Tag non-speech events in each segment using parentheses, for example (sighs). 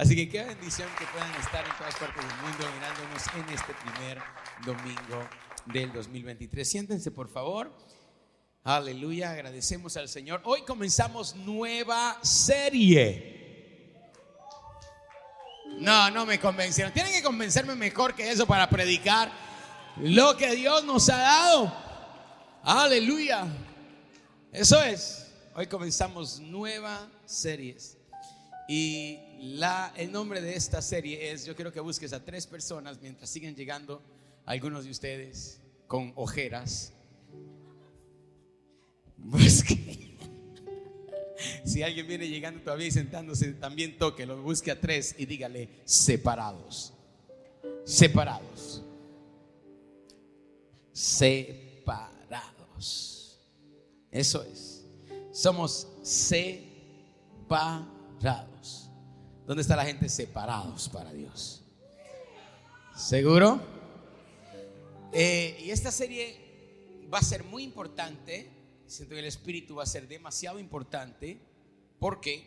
Así que qué bendición que puedan estar en todas partes del mundo mirándonos en este primer domingo del 2023. Siéntense, por favor. Aleluya, agradecemos al Señor. Hoy comenzamos nueva serie. No, no me convencieron. Tienen que convencerme mejor que eso para predicar lo que Dios nos ha dado. Aleluya. Eso es. Hoy comenzamos nueva series. Y el nombre de esta serie es, yo quiero que busques a tres personas mientras siguen llegando algunos de ustedes con ojeras. Busque. Si alguien viene llegando todavía y sentándose, también toque, lo busque a tres y dígale separados. Separados. Separados. Eso es. Somos separados. ¿Dónde está la gente separados para Dios? ¿Seguro? Eh, y esta serie va a ser muy importante. Siento que el Espíritu va a ser demasiado importante porque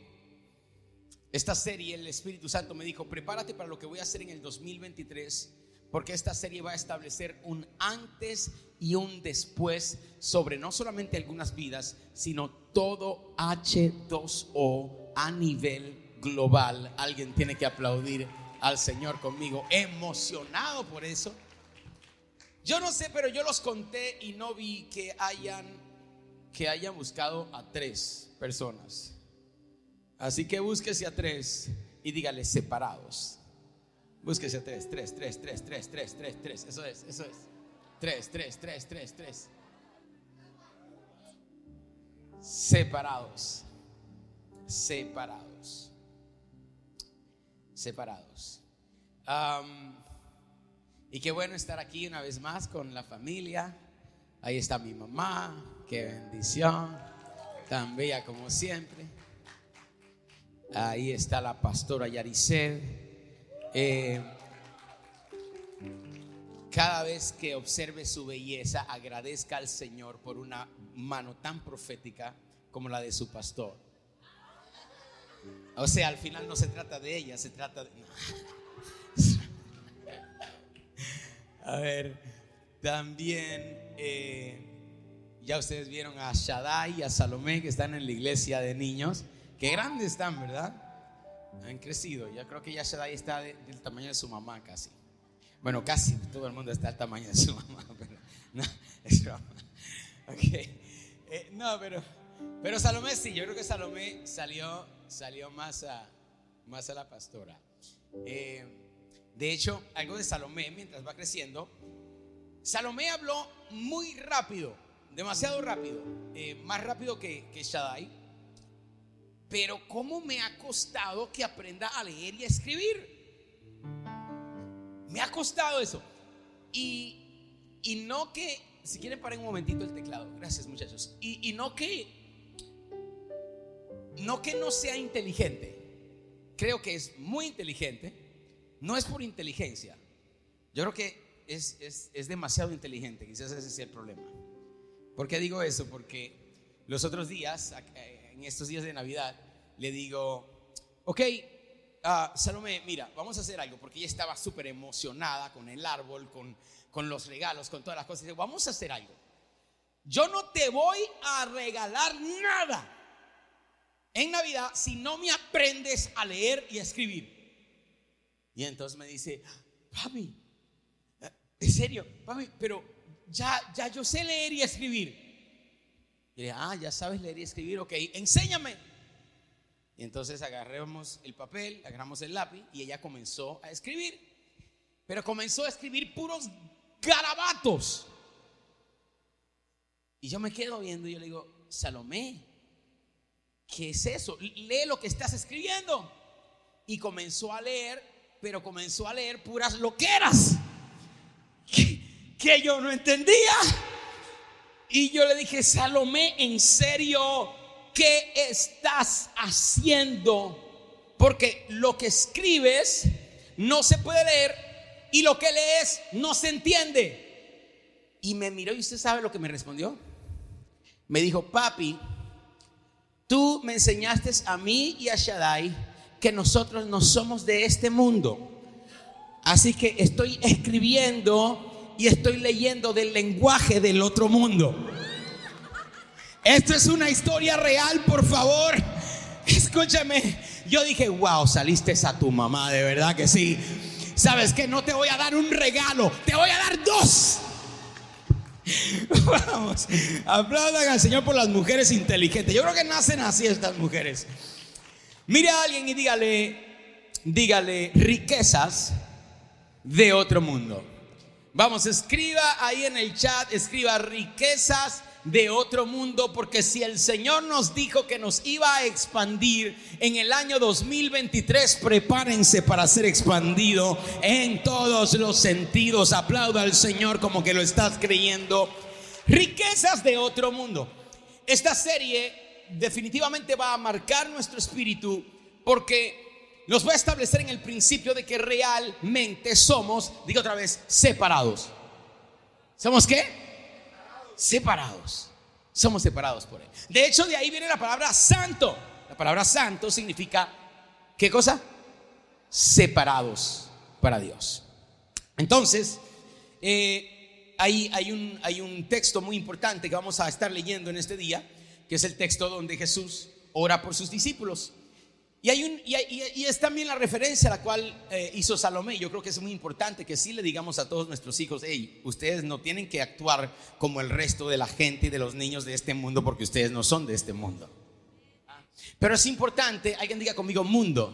esta serie, el Espíritu Santo me dijo, prepárate para lo que voy a hacer en el 2023, porque esta serie va a establecer un antes y un después sobre no solamente algunas vidas, sino todo H2O a nivel global. Alguien tiene que aplaudir al Señor conmigo, emocionado por eso. Yo no sé, pero yo los conté y no vi que hayan que hayan buscado a tres personas. Así que búsquese a tres y dígale separados. Búsquese a tres, tres, tres, tres, tres, tres, tres, tres. Eso es, eso es. Tres, tres, tres, tres, tres. Separados. Separados. Separados. Y qué bueno estar aquí una vez más con la familia. Ahí está mi mamá. Qué bendición. Tan bella como siempre. Ahí está la pastora Yaricel. Eh, cada vez que observe su belleza, agradezca al Señor por una mano tan profética como la de su pastor. O sea, al final no se trata de ella, se trata de... A ver, también eh, ya ustedes vieron a Shaddai y a Salomé que están en la iglesia de niños. Qué grandes están, ¿verdad? Han crecido. Yo creo que ya Shaddai está de- del tamaño de su mamá casi. Bueno, casi todo el mundo está del tamaño de su (laughs) mamá, pero no, es broma. Ok. Eh, no, pero, pero Salomé sí, yo creo que Salomé salió, salió más, a, más a la pastora. Eh, de hecho, algo de Salomé mientras va creciendo. Salomé habló muy rápido, demasiado rápido, eh, más rápido que, que Shaddai. Pero ¿cómo me ha costado que aprenda a leer y a escribir? Me ha costado eso. Y, y no que, si quieren parar un momentito el teclado, gracias muchachos. Y, y no que, no que no sea inteligente. Creo que es muy inteligente. No es por inteligencia. Yo creo que es, es, es demasiado inteligente. Quizás ese sea el problema. ¿Por qué digo eso? Porque los otros días, eh, en estos días de Navidad, le digo, ok, ah, Salomé, mira, vamos a hacer algo, porque ella estaba súper emocionada con el árbol, con, con los regalos, con todas las cosas. Dice, vamos a hacer algo. Yo no te voy a regalar nada en Navidad si no me aprendes a leer y a escribir. Y entonces me dice, papi, eh, en serio, papi, pero ya, ya yo sé leer y escribir. Y le dije, ah, ya sabes leer y escribir, ok, enséñame. Y entonces agarramos el papel, agarramos el lápiz y ella comenzó a escribir. Pero comenzó a escribir puros garabatos. Y yo me quedo viendo y yo le digo, Salomé, ¿qué es eso? Lee lo que estás escribiendo. Y comenzó a leer, pero comenzó a leer puras loqueras (laughs) que, yo no entendía. Y yo le dije, Salomé, en serio, ¿qué estás haciendo? Porque lo que escribes no se puede leer y lo que lees no se entiende. Y me miró y usted sabe lo que me respondió. Me dijo, papi, tú me enseñaste a mí y a Shaddai que nosotros no somos de este mundo. Así que estoy escribiendo y estoy leyendo del lenguaje del otro mundo. Esto es una historia real, por favor. Escúchame. Yo dije, wow, saliste a tu mamá, de verdad que sí. ¿Sabes que No te voy a dar un regalo, te voy a dar dos. (laughs) Vamos, aplaudan al Señor por las mujeres inteligentes. Yo creo que nacen así estas mujeres. Mire a alguien y dígale, dígale riquezas de otro mundo. Vamos, escriba ahí en el chat, escriba riquezas de otro mundo, porque si el Señor nos dijo que nos iba a expandir en el año 2023, prepárense para ser expandido en todos los sentidos. Aplauda al Señor como que lo estás creyendo. Riquezas de otro mundo. Esta serie definitivamente va a marcar nuestro espíritu porque nos va a establecer en el principio de que realmente somos, digo otra vez, separados. ¿Somos qué? Separados. Somos separados por Él. De hecho, de ahí viene la palabra santo. La palabra santo significa, ¿qué cosa? Separados para Dios. Entonces, eh, hay, hay, un, hay un texto muy importante que vamos a estar leyendo en este día, que es el texto donde Jesús ora por sus discípulos. Y, hay un, y, es también la referencia a la cual eh, hizo Salomé. Yo creo que es muy importante que sí le digamos a todos nuestros hijos, hey, ustedes no tienen que actuar como el resto de la gente y de los niños de este mundo porque ustedes no son de este mundo. Pero es importante, alguien diga conmigo mundo,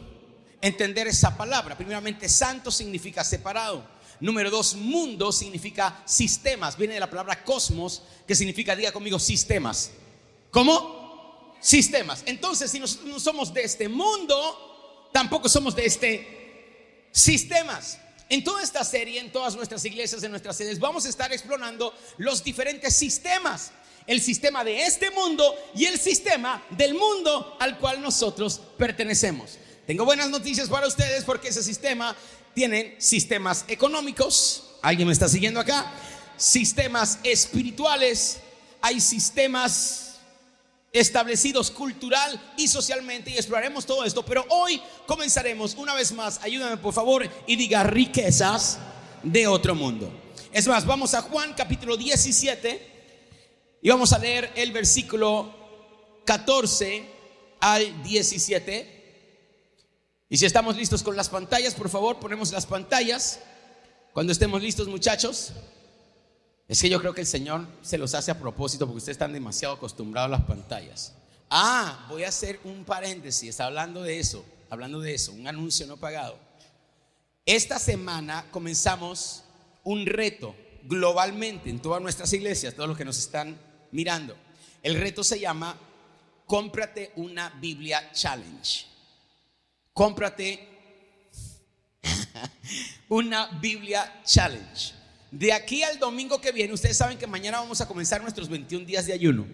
entender esa palabra. Primeramente, santo significa separado. Número dos, mundo significa sistemas. Viene de la palabra cosmos, que significa, diga conmigo, sistemas. ¿Cómo? Sistemas. Entonces, si nosotros no somos de este mundo, tampoco somos de este sistemas. En toda esta serie, en todas nuestras iglesias, en nuestras sedes, vamos a estar explorando los diferentes sistemas. El sistema de este mundo y el sistema del mundo al cual nosotros pertenecemos. Tengo buenas noticias para ustedes porque ese sistema tiene sistemas económicos. ¿Alguien me está siguiendo acá? Sistemas espirituales. Hay sistemas establecidos cultural y socialmente y exploraremos todo esto. Pero hoy comenzaremos una vez más, ayúdame por favor y diga riquezas de otro mundo. Es más, vamos a Juan capítulo 17 y vamos a leer el versículo 14 al 17. Y si estamos listos con las pantallas, por favor, ponemos las pantallas. Cuando estemos listos, muchachos. Es que yo creo que el Señor se los hace a propósito porque ustedes están demasiado acostumbrados a las pantallas. Ah, voy a hacer un paréntesis, hablando de eso, hablando de eso, un anuncio no pagado. Esta semana comenzamos un reto globalmente en todas nuestras iglesias, todos los que nos están mirando. El reto se llama Cómprate una Biblia Challenge. Cómprate (laughs) una Biblia Challenge. De aquí al domingo que viene, ustedes saben que mañana vamos a comenzar nuestros 21 días de ayuno.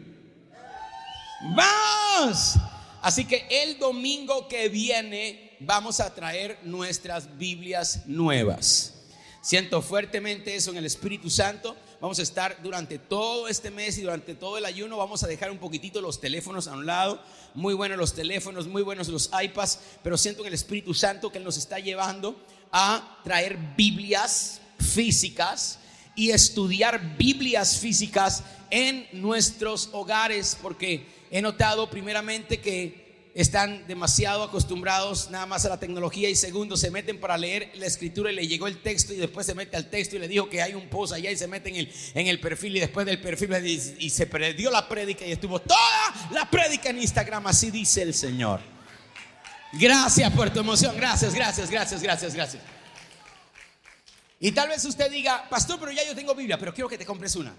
¡Vamos! Así que el domingo que viene vamos a traer nuestras Biblias nuevas. Siento fuertemente eso en el Espíritu Santo. Vamos a estar durante todo este mes y durante todo el ayuno. Vamos a dejar un poquitito los teléfonos a un lado. Muy buenos los teléfonos, muy buenos los iPads. Pero siento en el Espíritu Santo que Él nos está llevando a traer Biblias físicas y estudiar Biblias físicas en nuestros hogares, porque he notado primeramente que están demasiado acostumbrados nada más a la tecnología y segundo se meten para leer la escritura y le llegó el texto y después se mete al texto y le dijo que hay un post allá y se mete en el, en el perfil y después del perfil y, se perdió la prédica y estuvo toda la prédica en Instagram, así dice el Señor. Gracias por tu emoción, gracias, gracias, gracias, gracias, gracias. Y tal vez usted diga, pastor, pero ya yo tengo Biblia, pero quiero que te compres una.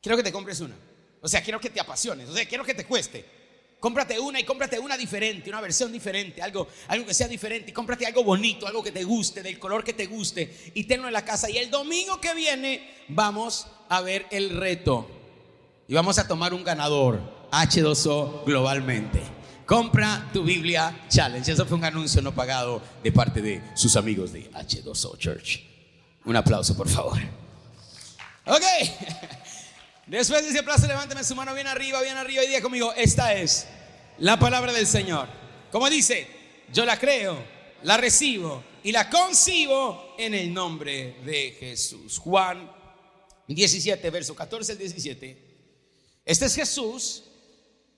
Quiero que te compres una. O sea, quiero que te apasiones, o sea, quiero que te cueste. Cómprate una y cómprate una diferente, una versión diferente, algo, algo que sea diferente. Y cómprate algo bonito, algo que te guste, del color que te guste, y tenlo en la casa. Y el domingo que viene vamos a ver el reto. Y vamos a tomar un ganador, H2O globalmente. Compra tu Biblia Challenge. Eso fue un anuncio no pagado de parte de sus amigos de H2O Church. Un aplauso, por favor. Ok. (laughs) Después de ese aplauso, levánteme su mano bien arriba, bien arriba y diga conmigo, esta es la palabra del Señor. Como dice, Yo la creo, la recibo y la concibo en el nombre de Jesús. Juan 17, verso 14 al 17. Este es Jesús,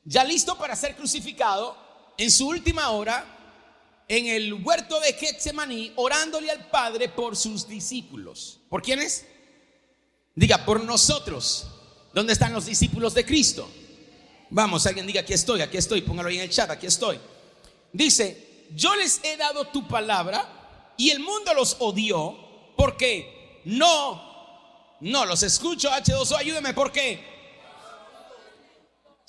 ya listo para ser crucificado, en su última hora, en el huerto de Getsemaní, orándole al Padre por sus discípulos. ¿Por quiénes? Diga, por nosotros. ¿Dónde están los discípulos de Cristo? Vamos, alguien diga, aquí estoy, aquí estoy, póngalo ahí en el chat, aquí estoy. Dice, yo les he dado tu palabra y el mundo los odió porque no, no los escucho, H2O, ayúdeme, ¿por qué?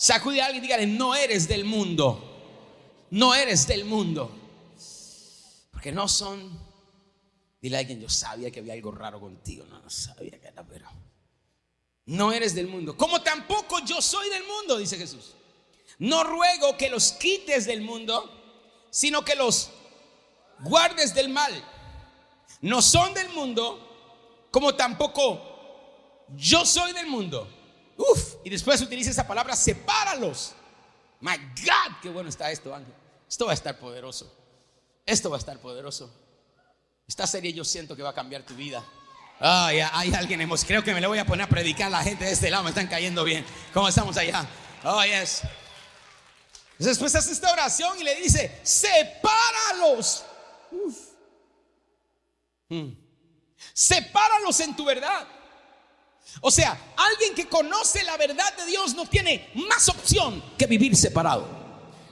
Sacude a alguien y dígale, no eres del mundo, no eres del mundo. Porque no son, dile a alguien, yo sabía que había algo raro contigo, no, no sabía que era, pero no eres del mundo. Como tampoco yo soy del mundo, dice Jesús. No ruego que los quites del mundo, sino que los guardes del mal. No son del mundo, como tampoco yo soy del mundo. Uf, y después utiliza esa palabra, sepáralos. My God, qué bueno está esto, Ángel. Esto va a estar poderoso. Esto va a estar poderoso. Esta serie yo siento que va a cambiar tu vida. Ay, hay alguien, hemos, creo que me le voy a poner a predicar a la gente de este lado, me están cayendo bien. ¿Cómo estamos allá? Oh, yes. Después hace esta oración y le dice, sepáralos. Hmm. Sepáralos en tu verdad. O sea, alguien que conoce la verdad de Dios no tiene más opción que vivir separado.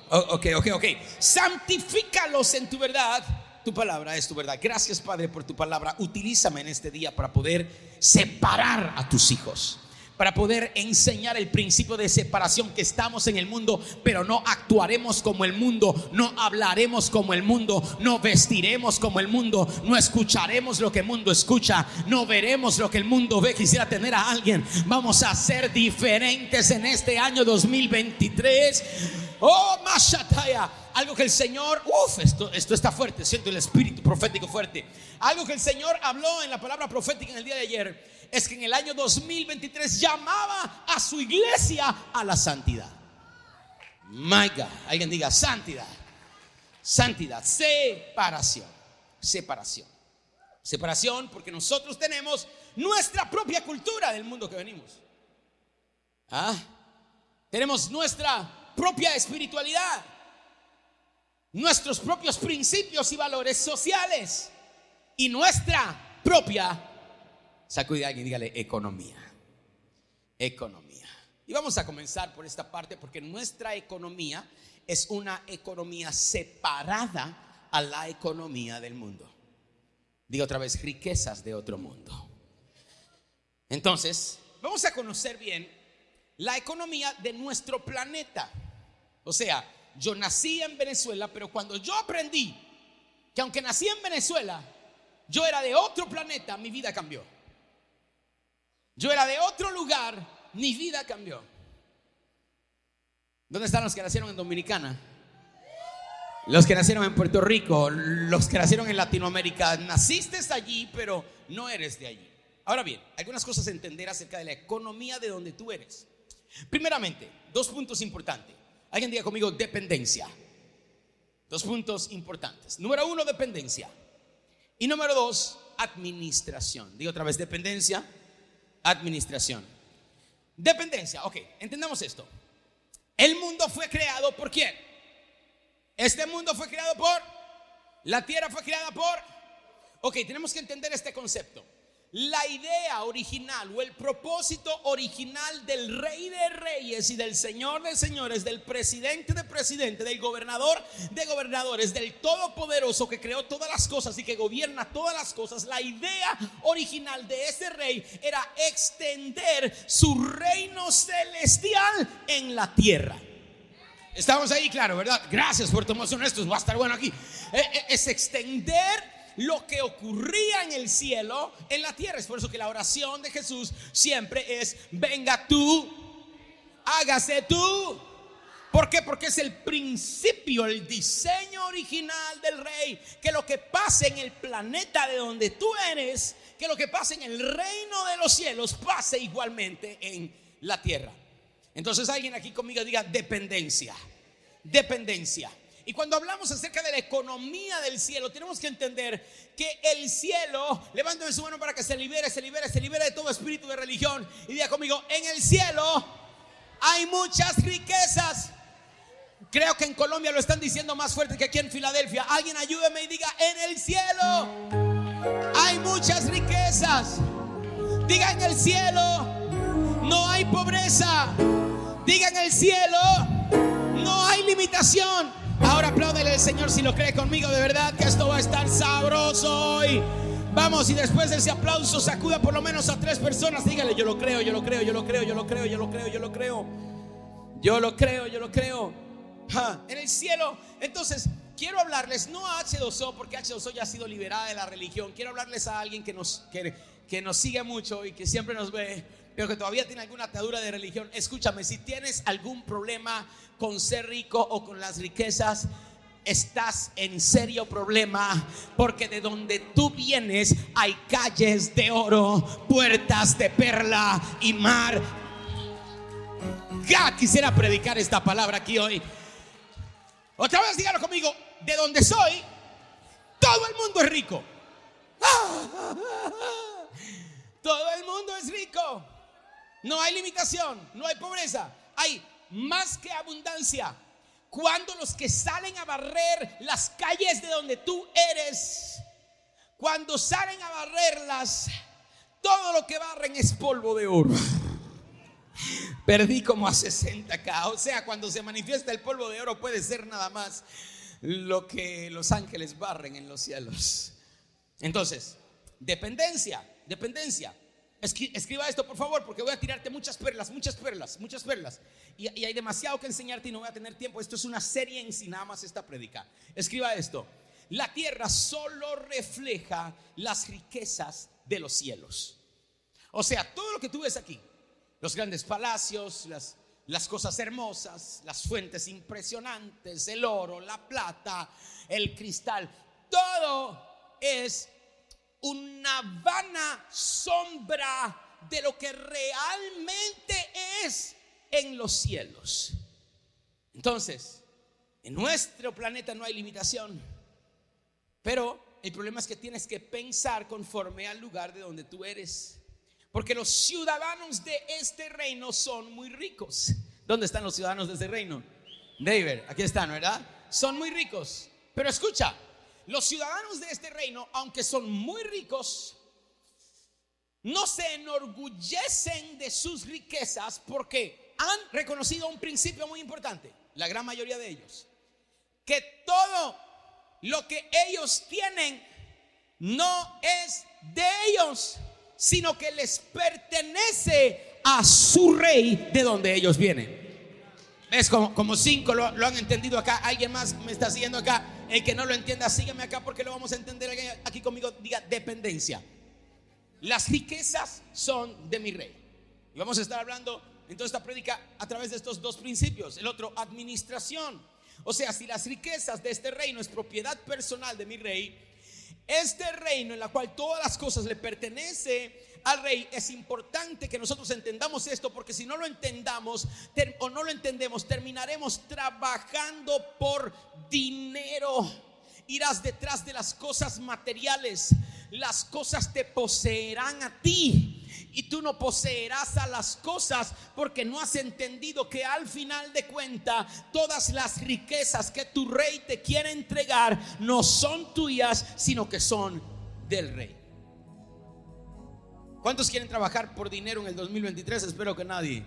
ok, ok, ok. Santifícalos en tu verdad tu palabra es tu verdad. Gracias, Padre, por tu palabra. Utilízame en este día para poder separar a tus hijos. Para poder enseñar el principio de separación que estamos en el mundo, pero no actuaremos como el mundo, no hablaremos como el mundo, no vestiremos como el mundo, no escucharemos lo que el mundo escucha, no veremos lo que el mundo ve. Quisiera tener a alguien. Vamos a ser diferentes en este año 2023. Oh, Mashataya algo que el Señor, uff, esto, esto está fuerte, siento el espíritu profético fuerte. Algo que el Señor habló en la palabra profética en el día de ayer es que en el año 2023 llamaba a su iglesia a la santidad. My alguien diga santidad, santidad, separación, separación. Separación porque nosotros tenemos nuestra propia cultura del mundo que venimos. ¿Ah? Tenemos nuestra propia espiritualidad nuestros propios principios y valores sociales y nuestra propia, sacude a alguien, dígale, economía. Economía. Y vamos a comenzar por esta parte porque nuestra economía es una economía separada a la economía del mundo. Digo otra vez, riquezas de otro mundo. Entonces, vamos a conocer bien la economía de nuestro planeta. O sea, yo nací en Venezuela, pero cuando yo aprendí que aunque nací en Venezuela, yo era de otro planeta, mi vida cambió. Yo era de otro lugar, mi vida cambió. ¿Dónde están los que nacieron en Dominicana? Los que nacieron en Puerto Rico, los que nacieron en Latinoamérica, naciste allí, pero no eres de allí. Ahora bien, algunas cosas a entender acerca de la economía de donde tú eres. Primeramente, dos puntos importantes. Alguien diga conmigo dependencia. Dos puntos importantes. Número uno, dependencia. Y número dos, administración. Digo otra vez, dependencia, administración. Dependencia, ok, entendamos esto. El mundo fue creado por quién? Este mundo fue creado por, la tierra fue creada por, ok, tenemos que entender este concepto la idea original o el propósito original del rey de reyes y del señor de señores, del presidente de presidente, del gobernador de gobernadores, del todopoderoso que creó todas las cosas y que gobierna todas las cosas, la idea original de ese rey era extender su reino celestial en la tierra. Estamos ahí, claro, ¿verdad? Gracias por emoción, esto va a estar bueno aquí. Eh, eh, es extender lo que ocurría en el cielo en la tierra. Es por eso que la oración de Jesús siempre es, venga tú, hágase tú. ¿Por qué? Porque es el principio, el diseño original del rey. Que lo que pase en el planeta de donde tú eres, que lo que pase en el reino de los cielos, pase igualmente en la tierra. Entonces alguien aquí conmigo diga dependencia. Dependencia. Y cuando hablamos acerca de la economía del cielo, tenemos que entender que el cielo, levántame su mano para que se libere, se libere, se libere de todo espíritu de religión. Y diga conmigo, en el cielo hay muchas riquezas. Creo que en Colombia lo están diciendo más fuerte que aquí en Filadelfia. Alguien ayúdeme y diga, en el cielo hay muchas riquezas. Diga en el cielo, no hay pobreza. Diga en el cielo, no hay limitación. Ahora apláudele al Señor si lo cree conmigo de verdad que esto va a estar sabroso hoy. Vamos, y después de ese aplauso sacuda por lo menos a tres personas. Dígale, yo lo creo, yo lo creo, yo lo creo, yo lo creo, yo lo creo, yo lo creo. Yo lo creo, yo lo creo. en el cielo. Entonces, quiero hablarles no a H2O, porque H2O ya ha sido liberada de la religión. Quiero hablarles a alguien que nos, que, que nos sigue mucho y que siempre nos ve pero que todavía tiene alguna atadura de religión, escúchame, si tienes algún problema con ser rico o con las riquezas, estás en serio problema porque de donde tú vienes hay calles de oro, puertas de perla y mar. Ya quisiera predicar esta palabra aquí hoy. Otra vez dígalo conmigo, de donde soy, todo el mundo es rico. (laughs) Todo el mundo es rico. No hay limitación, no hay pobreza, hay más que abundancia. Cuando los que salen a barrer las calles de donde tú eres, cuando salen a barrerlas, todo lo que barren es polvo de oro. Perdí como a 60k. O sea, cuando se manifiesta el polvo de oro puede ser nada más lo que los ángeles barren en los cielos. Entonces, dependencia, dependencia. Escriba esto, por favor, porque voy a tirarte muchas perlas, muchas perlas, muchas perlas. Y, hay demasiado que enseñarte y no voy a tener tiempo. Esto es una serie en sí, nada más esta predica. Escriba esto. La tierra solo refleja las riquezas de los cielos. O sea, todo lo que tú ves aquí, los grandes palacios, las, las cosas hermosas, las fuentes impresionantes, el oro, la plata, el cristal, todo es una vana sombra de lo que realmente es en los cielos. Entonces, en nuestro planeta no hay limitación, pero el problema es que tienes que pensar conforme al lugar de donde tú eres. Porque los ciudadanos de este reino son muy ricos. ¿Dónde están los ciudadanos de este reino? David, aquí están, ¿verdad? Son muy ricos. Pero escucha, los ciudadanos de este reino, aunque son muy ricos, no se enorgullecen de sus riquezas porque han reconocido un principio muy importante, la gran mayoría de ellos, que todo lo que ellos tienen no es de ellos, sino que les pertenece a su rey de donde ellos vienen. Es como, cinco lo han entendido acá. Alguien más me está siguiendo acá. El que no lo entienda, sígueme acá porque lo vamos a entender aquí conmigo. Diga dependencia. Las riquezas son de mi rey. Y vamos a estar hablando en toda esta prédica a través de estos dos principios. El otro, administración. O sea, si las riquezas de este reino es propiedad personal de mi rey, este reino en la cual todas las cosas le pertenecen al rey, es importante que nosotros entendamos esto, porque si no lo entendamos o no lo entendemos, terminaremos trabajando por dinero. Irás detrás de las cosas materiales, las cosas te poseerán a ti y tú no poseerás a las cosas porque no has entendido que al final de cuenta todas las riquezas que tu rey te quiere entregar no son tuyas, sino que son del rey. ¿Cuántos quieren trabajar por dinero en el 2023? Espero que nadie.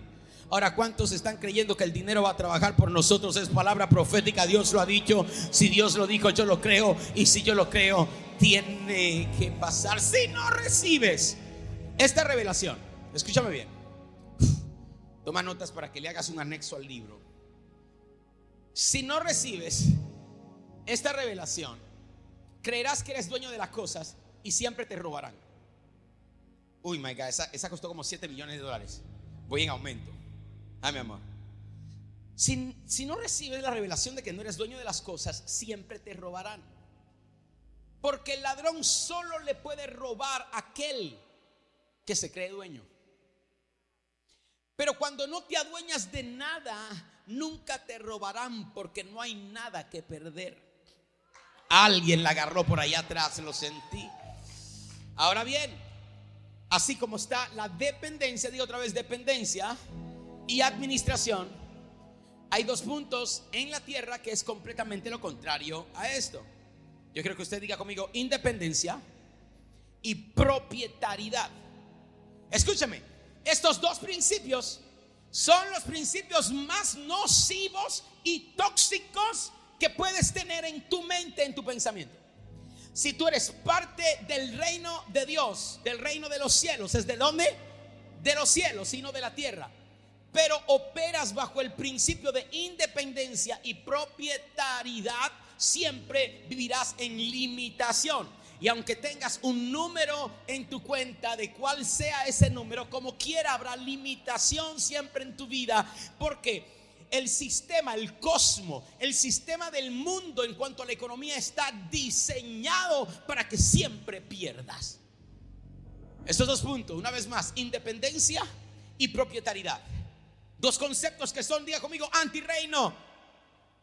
Ahora, ¿cuántos están creyendo que el dinero va a trabajar por nosotros? Es palabra profética, Dios lo ha dicho. Si Dios lo dijo, yo lo creo. Y si yo lo creo, tiene que pasar. Si no recibes esta revelación, escúchame bien. Toma notas para que le hagas un anexo al libro. Si no recibes esta revelación, creerás que eres dueño de las cosas y siempre te robarán. Uy, my God, esa, costó como 7 millones de dólares. Voy en aumento. Ah, mi amor. Si, si no recibes la revelación de que no eres dueño de las cosas, siempre te robarán. Porque el ladrón solo le puede robar a aquel que se cree dueño. Pero cuando no te adueñas de nada, nunca te robarán porque no hay nada que perder. Alguien la agarró por allá atrás, lo sentí. Ahora bien, así como está la dependencia, digo otra vez dependencia y administración, hay dos puntos en la tierra que es completamente lo contrario a esto. Yo quiero que usted diga conmigo independencia y propietariedad. Escúchame, estos dos principios son los principios más nocivos y tóxicos que puedes tener en tu mente, en tu pensamiento. Si tú eres parte del reino de Dios, del reino de los cielos, ¿es de dónde? De los cielos, sino de la tierra. Pero operas bajo el principio de independencia y propietariedad, siempre vivirás en limitación. Y aunque tengas un número en tu cuenta, de cuál sea ese número, como quiera, habrá limitación siempre en tu vida. Porque el sistema, el cosmo, el sistema del mundo en cuanto a la economía está diseñado para que siempre pierdas. Estos dos puntos, una vez más, independencia y propietariedad. Dos conceptos que son, diga conmigo, antirreino.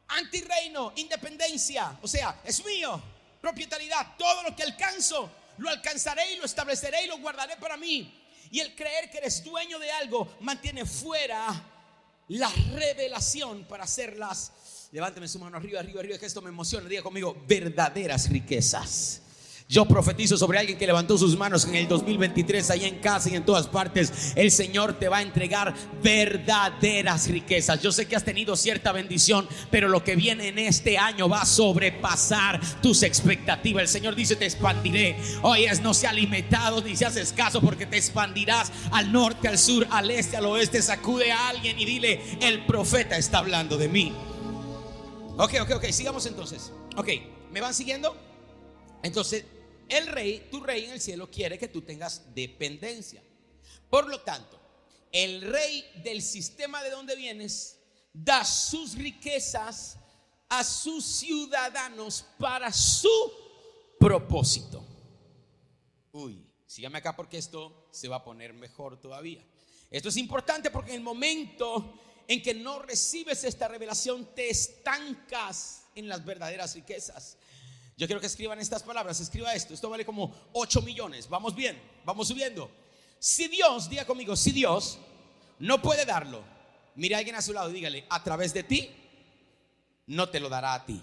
Antirreino, independencia. O sea, es mío propietariedad. Todo lo que alcanzo, lo alcanzaré y lo estableceré y lo guardaré para mí. Y el creer que eres dueño de algo mantiene fuera la revelación para hacerlas. Levánteme su mano arriba, arriba, arriba, que esto me emociona. Diga conmigo, verdaderas riquezas. Yo profetizo sobre alguien que levantó sus manos en el 2023, allá en casa y en todas partes. El Señor te va a entregar verdaderas riquezas. Yo sé que has tenido cierta bendición, pero lo que viene en este año va a sobrepasar tus expectativas. El Señor dice, te expandiré. Oyes, no sea limitado ni seas escaso, porque te expandirás al norte, al sur, al este, al oeste. Sacude a alguien y dile, el profeta está hablando de mí. Ok, ok, ok, sigamos entonces. Ok, ¿me van siguiendo? Entonces, el rey, tu rey en el cielo, quiere que tú tengas dependencia. Por lo tanto, el rey del sistema de donde vienes da sus riquezas a sus ciudadanos para su propósito. Uy, sígame acá porque esto se va a poner mejor todavía. Esto es importante porque en el momento en que no recibes esta revelación te estancas en las verdaderas riquezas. Yo quiero que escriban estas palabras, escriba esto, esto vale como 8 millones, vamos bien, vamos subiendo. Si Dios, diga conmigo, si Dios no puede darlo, mire a alguien a su lado y dígale, a través de ti, no te lo dará a ti.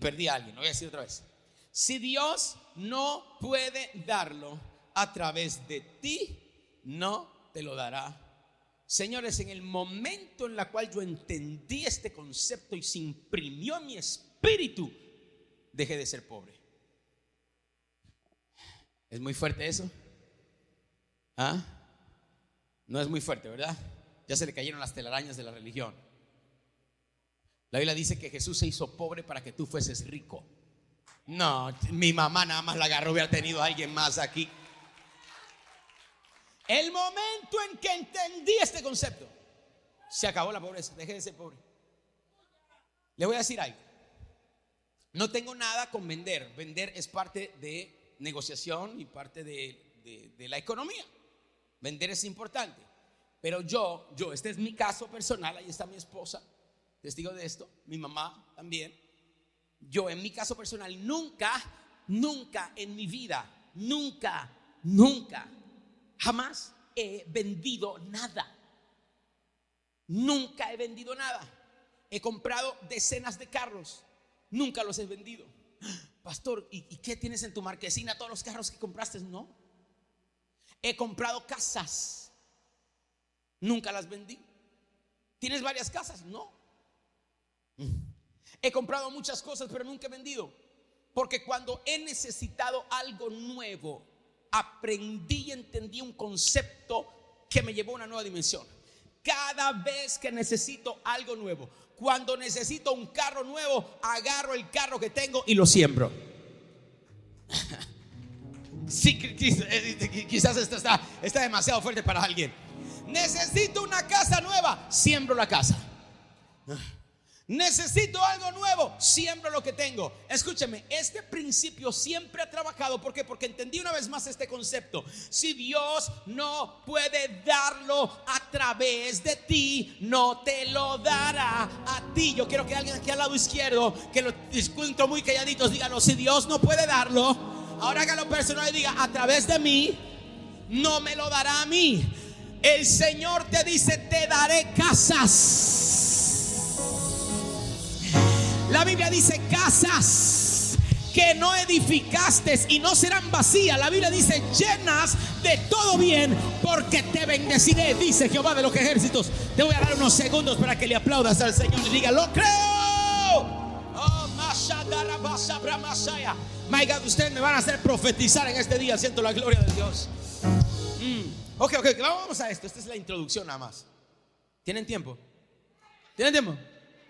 Perdí a alguien, lo voy a decir otra vez. Si Dios no puede darlo a través de ti, no te lo dará. Señores, en el momento en el cual yo entendí este concepto y se imprimió en mi espíritu, deje de ser pobre. ¿Es muy fuerte eso? ¿Ah? No es muy fuerte, ¿verdad? Ya se le cayeron las telarañas de la religión. La Biblia dice que Jesús se hizo pobre para que tú fueses rico. No, mi mamá nada más la agarró, hubiera tenido a alguien más aquí. El momento en que entendí este concepto, se acabó la pobreza, deje de ser pobre. Le voy a decir algo. No tengo nada con vender. Vender es parte de negociación y parte de, la economía. Vender es importante. Pero yo, yo, este es mi caso personal, ahí está mi esposa, testigo de esto, mi mamá también. Yo en mi caso personal nunca, nunca en mi vida, nunca, nunca, jamás he vendido nada. Nunca he vendido nada. He comprado decenas de carros Nunca los he vendido. Pastor, ¿y, qué tienes en tu marquesina? Todos los carros que compraste, no. He comprado casas. Nunca las vendí. ¿Tienes varias casas? No. He comprado muchas cosas, pero nunca he vendido. Porque cuando he necesitado algo nuevo, aprendí y entendí un concepto que me llevó a una nueva dimensión. Cada vez que necesito algo nuevo, cuando necesito un carro nuevo, agarro el carro que tengo y lo siembro. (laughs) Sí, eh, quizás esto está, está demasiado fuerte para alguien. Necesito una casa nueva, siembro la casa. Necesito algo nuevo, siembro lo que tengo. Escúchame, este principio siempre ha trabajado. ¿Por qué? Porque entendí una vez más este concepto. Si Dios no puede darlo a través de ti, no te lo dará a ti. Yo quiero que alguien aquí al lado izquierdo, que lo discuto muy calladitos, dígalo. Si Dios no puede darlo, ahora hágalo personal y diga, a través de mí, no me lo dará a mí. El Señor te dice, te daré casas la Biblia dice casas que no edificaste y no serán vacías. La Biblia dice llenas de todo bien porque te bendeciré, dice Jehová de los ejércitos. Te voy a dar unos segundos para que le aplaudas al Señor y diga, lo creo. Oh, My God, ustedes me van a hacer profetizar en este día. Siento la gloria de Dios. Mm. Ok, ok, vamos a esto. Esta es la introducción nada más. ¿Tienen tiempo? ¿Tienen tiempo?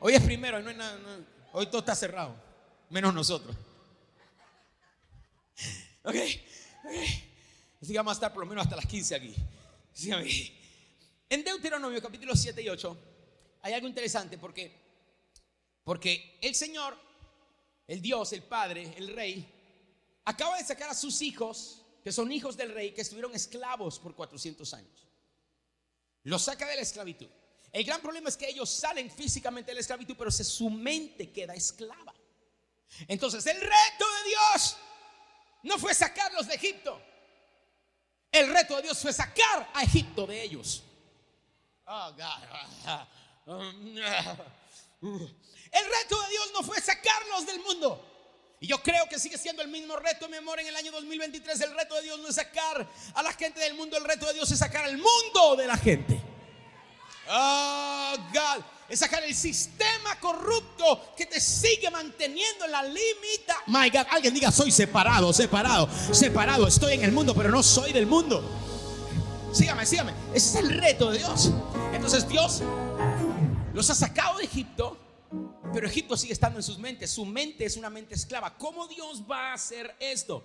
Hoy es primero no hay nada. Hoy todo está cerrado, menos nosotros. Ok, Así que vamos a estar por lo menos hasta las 15 aquí. En Deuteronomio capítulo 7 y 8 hay algo interesante porque, porque el Señor, el Dios, el Padre, el Rey, acaba de sacar a sus hijos, que son hijos del Rey, que estuvieron esclavos por 400 años. Los saca de la esclavitud. El gran problema es que ellos salen físicamente de la esclavitud, pero su mente queda esclava. Entonces el reto de Dios no fue sacarlos de Egipto. El reto de Dios fue sacar a Egipto de ellos. Oh, el reto de Dios no fue sacarlos del mundo. Y yo creo que sigue siendo el mismo reto, mi amor, en el año 2023. El reto de Dios no es sacar a la gente del mundo, el reto de Dios es sacar al mundo de la gente. Oh, God. Es sacar el sistema corrupto que te sigue manteniendo en la limita. My God, alguien diga, soy separado, separado, separado. Estoy en el mundo, pero no soy del mundo. Sígame, sígame. Ese es el reto de Dios. Entonces Dios los ha sacado de Egipto, pero Egipto sigue estando en sus mentes. Su mente es una mente esclava. ¿Cómo Dios va a hacer esto?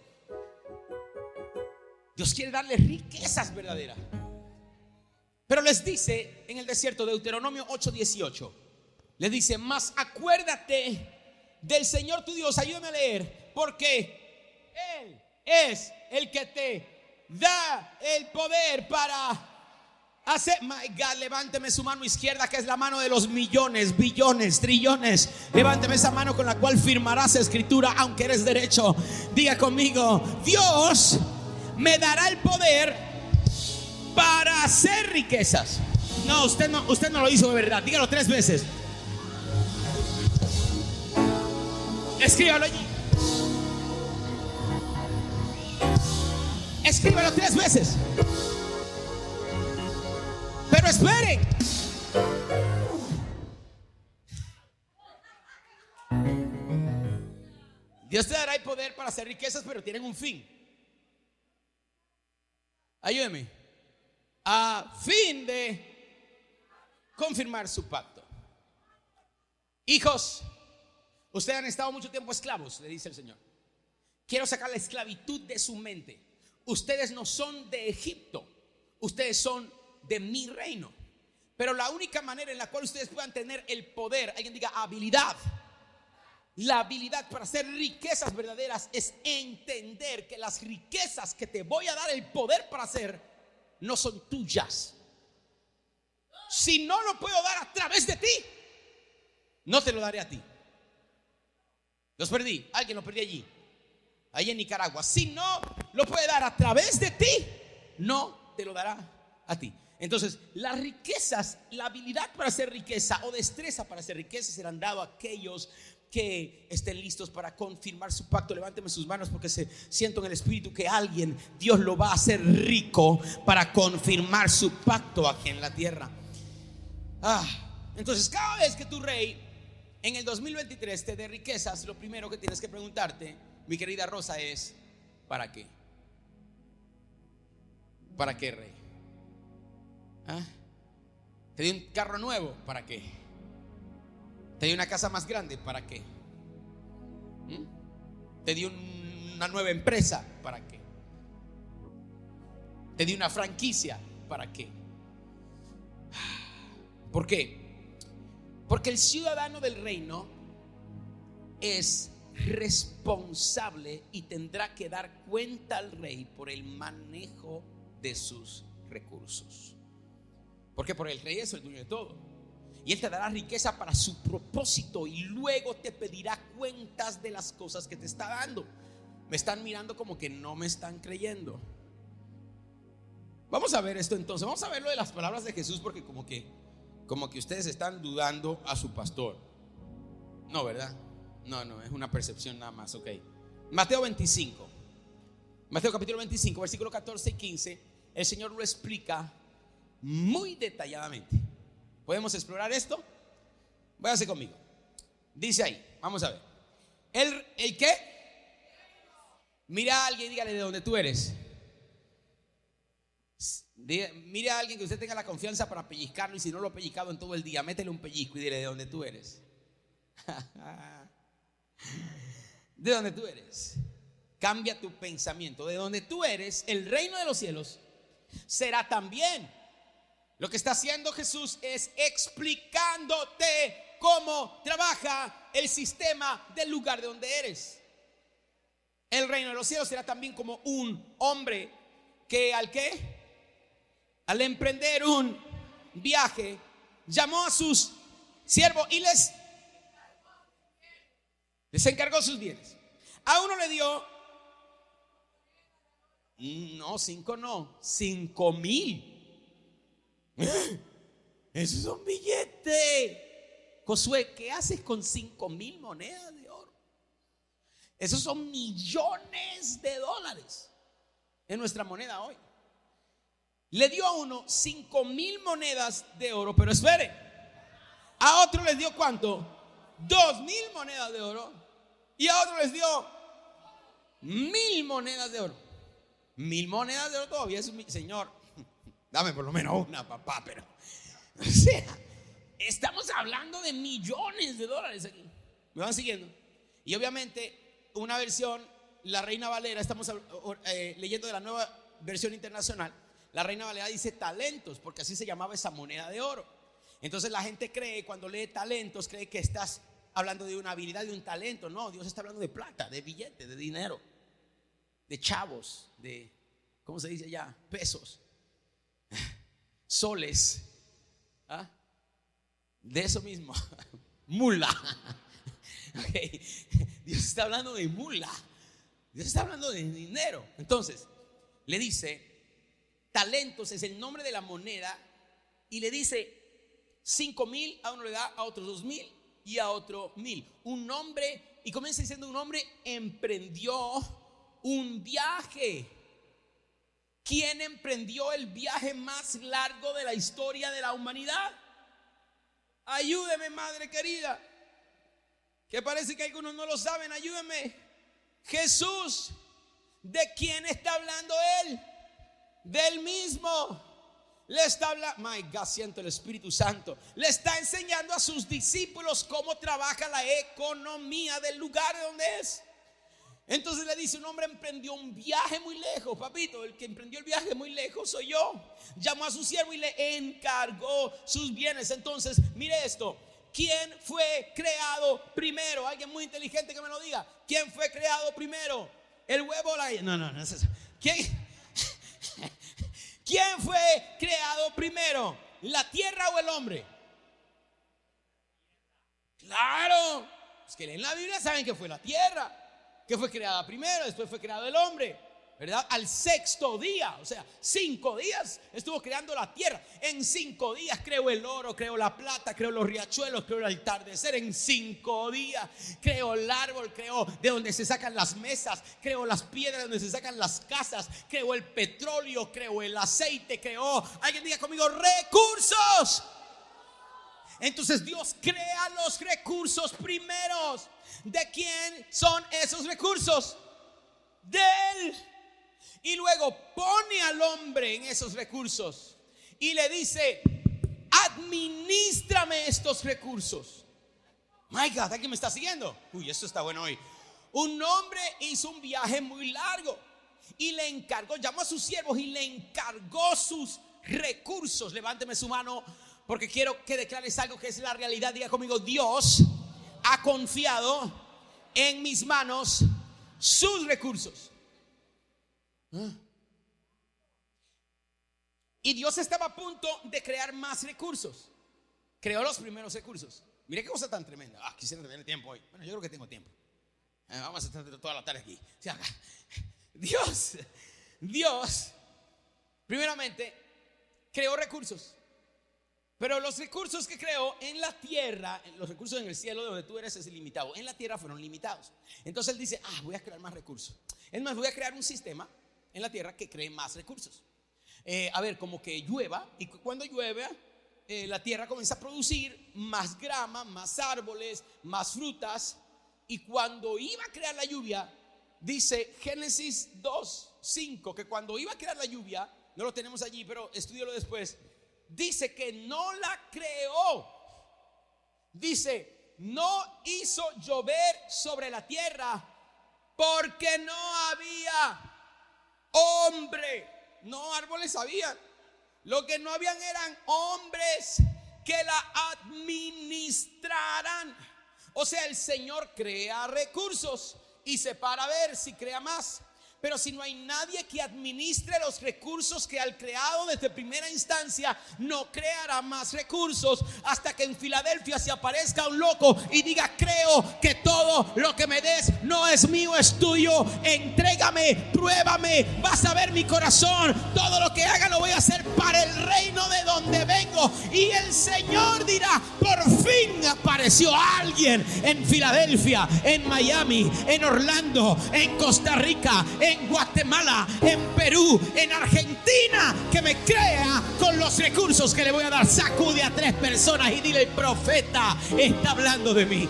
Dios quiere darle riquezas verdaderas. Pero les dice en el desierto, Deuteronomio 8:18, les dice, más acuérdate del Señor tu Dios, ayúdame a leer, porque Él es el que te da el poder para hacer, my God, levánteme su mano izquierda, que es la mano de los millones, billones, trillones. Levánteme esa mano con la cual firmarás escritura, aunque eres derecho. Diga conmigo, Dios me dará el poder para hacer riquezas. No, usted no, usted no lo hizo de verdad. Dígalo tres veces. Escríbalo allí. Escríbalo tres veces. Pero esperen. Dios te dará el poder para hacer riquezas, pero tienen un fin. Ayúdeme a fin de confirmar su pacto. Hijos, ustedes han estado mucho tiempo esclavos, le dice el Señor. Quiero sacar la esclavitud de su mente. Ustedes no son de Egipto, ustedes son de mi reino. Pero la única manera en la cual ustedes puedan tener el poder, alguien diga habilidad, la habilidad para hacer riquezas verdaderas es entender que las riquezas que te voy a dar el poder para hacer no son tuyas. Si no lo puedo dar a través de ti, no te lo daré a ti. Los perdí, alguien lo perdí allí, allí en Nicaragua. Si no lo puede dar a través de ti, no te lo dará a ti. Entonces, las riquezas, la habilidad para hacer riqueza o destreza para hacer riqueza serán dado a aquellos que estén listos para confirmar su pacto. Levánteme sus manos porque se, siento en el Espíritu que alguien, Dios lo va a hacer rico para confirmar su pacto aquí en la tierra. Ah, entonces, cada vez que tu rey en el 2023 te dé riquezas, lo primero que tienes que preguntarte, mi querida Rosa, es, ¿para qué? ¿Para qué, rey? ¿Ah? ¿Te dio un carro nuevo? ¿Para qué? ¿Te dio una casa más grande? ¿Para qué? ¿Mm? ¿Te dio una nueva empresa? ¿Para qué? ¿Te dio una franquicia? ¿Para qué? (sighs) ¿Por qué? Porque el ciudadano del reino es responsable y tendrá que dar cuenta al rey por el manejo de sus recursos. Porque por el rey es el dueño de todo. Y él te dará riqueza para su propósito y luego te pedirá cuentas de las cosas que te está dando. Me están mirando como que no me están creyendo. Vamos a ver esto entonces. Vamos a ver lo de las palabras de Jesús porque como que como que ustedes están dudando a su pastor. No, ¿verdad? No, no, es una percepción nada más, ok. Mateo 25. Mateo capítulo 25, versículo 14 y 15. El Señor lo explica muy detalladamente. ¿Podemos explorar esto? Váyase conmigo. Dice ahí, vamos a ver. ¿El, el qué? Mira a alguien dígale de dónde tú eres. Mire a alguien que usted tenga la confianza para pellizcarlo y si no lo ha pellizcado en todo el día, métele un pellizco y dile de dónde tú eres. (laughs) de dónde tú eres. Cambia tu pensamiento. De donde tú eres, el reino de los cielos será también. Lo que está haciendo Jesús es explicándote cómo trabaja el sistema del lugar de donde eres. El reino de los cielos será también como un hombre que al que al emprender un viaje, llamó a sus siervos y les, les encargó sus bienes. A uno le dio, no, cinco no, cinco mil. (gasps) Eso es un billete. Josué, ¿qué haces con cinco mil monedas de oro? Esos son millones de dólares en nuestra moneda hoy. Le dio a uno cinco mil monedas de oro, pero espere, a otro les dio cuánto? Dos mil monedas de oro. Y a otro les dio mil monedas de oro. Mil monedas de oro todavía es un señor. Dame por lo menos una, papá, pero. O sea, estamos hablando de millones de dólares aquí. ¿Me van siguiendo? Y obviamente, una versión, la Reina Valera, estamos eh, leyendo de la nueva versión internacional la Reina Valera dice talentos, porque así se llamaba esa moneda de oro. Entonces la gente cree, cuando lee talentos, cree que estás hablando de una habilidad, de un talento. No, Dios está hablando de plata, de billete, de dinero, de chavos, de, ¿cómo se dice ya? Pesos, soles. ¿ah? De eso mismo, (laughs) mula. (laughs) Dios está hablando de mula. Dios está hablando de dinero. Entonces, le dice, talentos es el nombre de la moneda y le dice cinco mil, a uno le da, a otro dos mil y a otro mil. Un hombre, y comienza diciendo un hombre emprendió un viaje. ¿Quién emprendió el viaje más largo de la historia de la humanidad? Ayúdeme, madre querida. Que parece que algunos no lo saben, ayúdeme. Jesús, ¿de quién está hablando él? del mismo. Le está hablando, my God, siento el Espíritu Santo. Le está enseñando a sus discípulos cómo trabaja la economía del lugar donde es. Entonces le dice, un hombre emprendió un viaje muy lejos, papito, el que emprendió el viaje muy lejos soy yo. Llamó a su siervo y le encargó sus bienes. Entonces, mire esto, ¿quién fue creado primero? Alguien muy inteligente que me lo diga. ¿Quién fue creado primero? ¿El huevo o la... No, no, no es eso. ¿Quién? (laughs) ¿Quién fue creado primero? ¿La tierra o el hombre? Claro, los que leen la Biblia saben que fue la tierra, que fue creada primero, después fue creado el hombre. ¿verdad? Al sexto día, o sea, cinco días estuvo creando la tierra. En cinco días creó el oro, creó la plata, creó los riachuelos, creó el atardecer. En cinco días creó el árbol, creó de donde se sacan las mesas, creó las piedras de donde se sacan las casas, creó el petróleo, creó el aceite, creó, alguien diga conmigo, recursos. Entonces Dios crea los recursos primeros. ¿De quién son esos recursos? De Él. Y luego pone al hombre en esos recursos y le dice, administrame estos recursos. My God, ¿alguien me está siguiendo? Uy, esto está bueno hoy. Un hombre hizo un viaje muy largo y le encargó, llamó a sus siervos y le encargó sus recursos. Levánteme su mano porque quiero que declares algo que es la realidad. Diga conmigo, Dios ha confiado en mis manos sus recursos. ¿Ah? Y Dios estaba a punto de crear más recursos. Creó los primeros recursos. Mire qué cosa tan tremenda. Ah, quisiera tener tiempo hoy. Bueno, yo creo que tengo tiempo. Eh, vamos a estar toda la tarde aquí. (laughs) Dios, Dios, primeramente, creó recursos. Pero los recursos que creó en la tierra, los recursos en el cielo de donde tú eres es ilimitado. En la tierra fueron limitados. Entonces él dice, ah, voy a crear más recursos. Es más, voy a crear un sistema en la tierra que cree más recursos. Eh, a ver, como que llueva y cuando llueve eh, la tierra comienza a producir más grama, más árboles, más frutas. Y cuando iba a crear la lluvia, dice Génesis 2, 5, que cuando iba a crear la lluvia, no lo tenemos allí, pero estudialo después, dice que no la creó. Dice, no hizo llover sobre la tierra porque no había hombre. No árboles habían. Lo que no habían eran hombres que la administraran. O sea, el Señor crea recursos y se para a ver si crea más. Pero si no hay nadie que administre los recursos que al creado desde primera instancia, no creará más recursos hasta que en Filadelfia se aparezca un loco y diga, creo que todo lo que me des no es mío, es tuyo. Entrégame, pruébame, vas a ver mi corazón. Todo lo que haga lo voy a hacer para el reino de donde vengo. Y el Señor dirá, por fin apareció alguien en Filadelfia, en Miami, en Orlando, en Costa Rica, Guatemala, en Perú, en Argentina, que me crea con los recursos que le voy a dar. Sacude a tres personas y dile, el profeta está hablando de mí.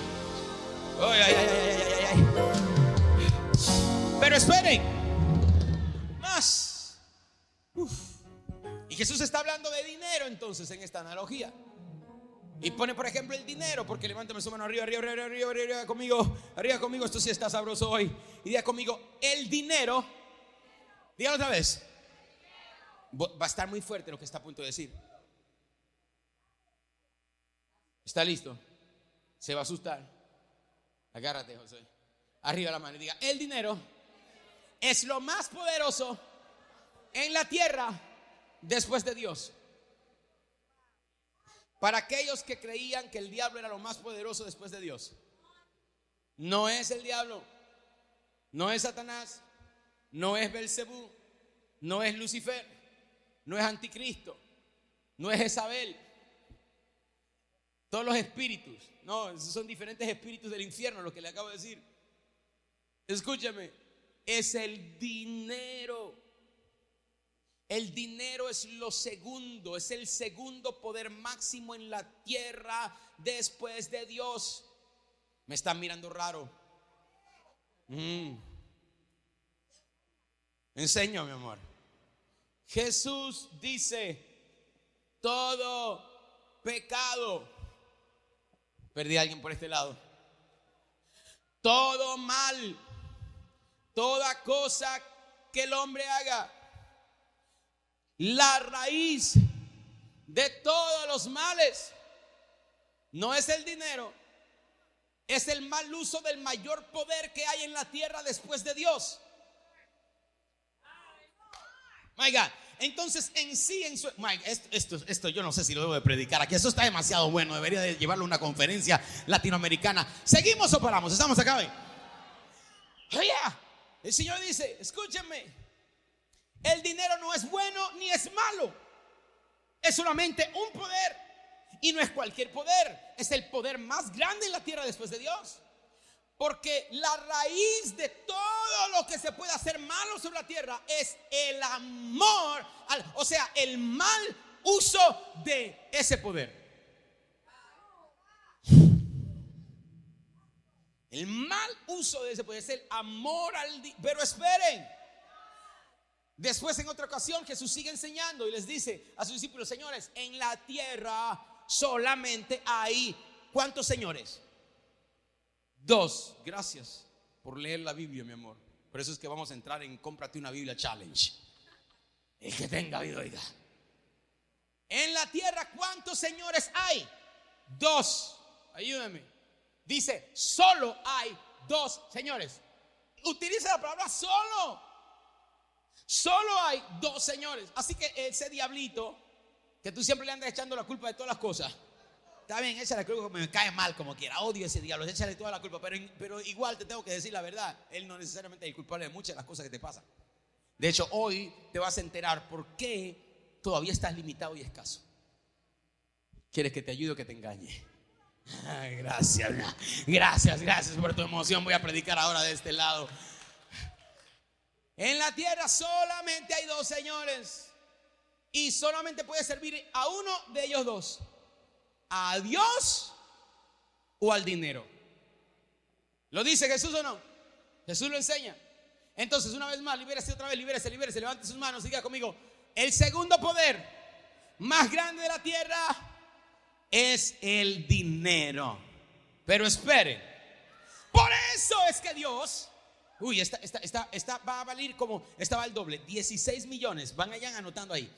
Pero esperen, más. Y Jesús está hablando de dinero entonces en esta analogía. Y pone, por ejemplo, el dinero, porque levántame su mano arriba, arriba, arriba, arriba, arriba, conmigo, arriba conmigo, esto sí está sabroso hoy. Y diga conmigo, el dinero, dígalo otra vez, va a estar muy fuerte lo que está a punto de decir. ¿Está listo? Se va a asustar. Agárrate, José. Arriba la mano y diga, el dinero es lo más poderoso en la tierra después de Dios. Para aquellos que creían que el diablo era lo más poderoso después de Dios. No es el diablo, no es Satanás, no es Belcebú, no es Lucifer, no es Anticristo, no es Jezabel. Todos los espíritus, no, esos son diferentes espíritus del infierno, lo que le acabo de decir. Escúchame, es el dinero. El dinero es lo segundo, es el segundo poder máximo en la tierra después de Dios. Me están mirando raro. Mm. Enseño, mi amor. Jesús dice, todo pecado. Perdí a alguien por este lado. Todo mal, toda cosa que el hombre haga la raíz de todos los males no es el dinero, es el mal uso del mayor poder que hay en la tierra después de Dios. My God. Entonces, en sí, en su, esto, esto, yo no sé si lo debo de predicar aquí. Esto está demasiado bueno. Debería de llevarlo a una conferencia latinoamericana. ¿Seguimos o paramos? ¿Estamos acá? Oye, el Señor dice, escúchenme. El dinero no es bueno ni es malo. Es solamente un poder. Y no es cualquier poder. Es el poder más grande en la tierra después de Dios. Porque la raíz de todo lo que se puede hacer malo sobre la tierra es el amor, o sea, el mal uso de ese poder. El mal uso de ese poder es el amor al... Pero esperen, Después en otra ocasión Jesús sigue enseñando y les dice a sus discípulos, señores, en la tierra solamente hay, ¿cuántos señores? Dos. Gracias por leer la Biblia, mi amor. Por eso es que vamos a entrar en cómprate una Biblia challenge. El que tenga vida, oiga. En la tierra, ¿cuántos señores hay? Dos. Ayúdame. Dice, solo hay dos señores. Utiliza la palabra solo. Solo hay dos señores. Así que ese diablito, que tú siempre le andas echando la culpa de todas las cosas. Está bien, échale la culpa, me cae mal como quiera. Odio ese diablo, échale toda la culpa. Pero, pero igual te tengo que decir la verdad. Él no necesariamente es el culpable de muchas de las cosas que te pasan. De hecho, hoy te vas a enterar por qué todavía estás limitado y escaso. ¿Quieres que te ayude o que te engañe? (laughs) gracias, gracias, gracias por tu emoción. Voy a predicar ahora de este lado. En la tierra solamente hay dos señores y solamente puede servir a uno de ellos dos. A Dios o al dinero. ¿Lo dice Jesús o no? Jesús lo enseña. Entonces, una vez más, libérese otra vez, libérese, libérese, levante sus manos, diga conmigo. El segundo poder más grande de la tierra es el dinero. Pero espere, por eso es que Dios, uy, esta, esta, esta, va a valer como, estaba el doble, 16 millones, van allá anotando ahí.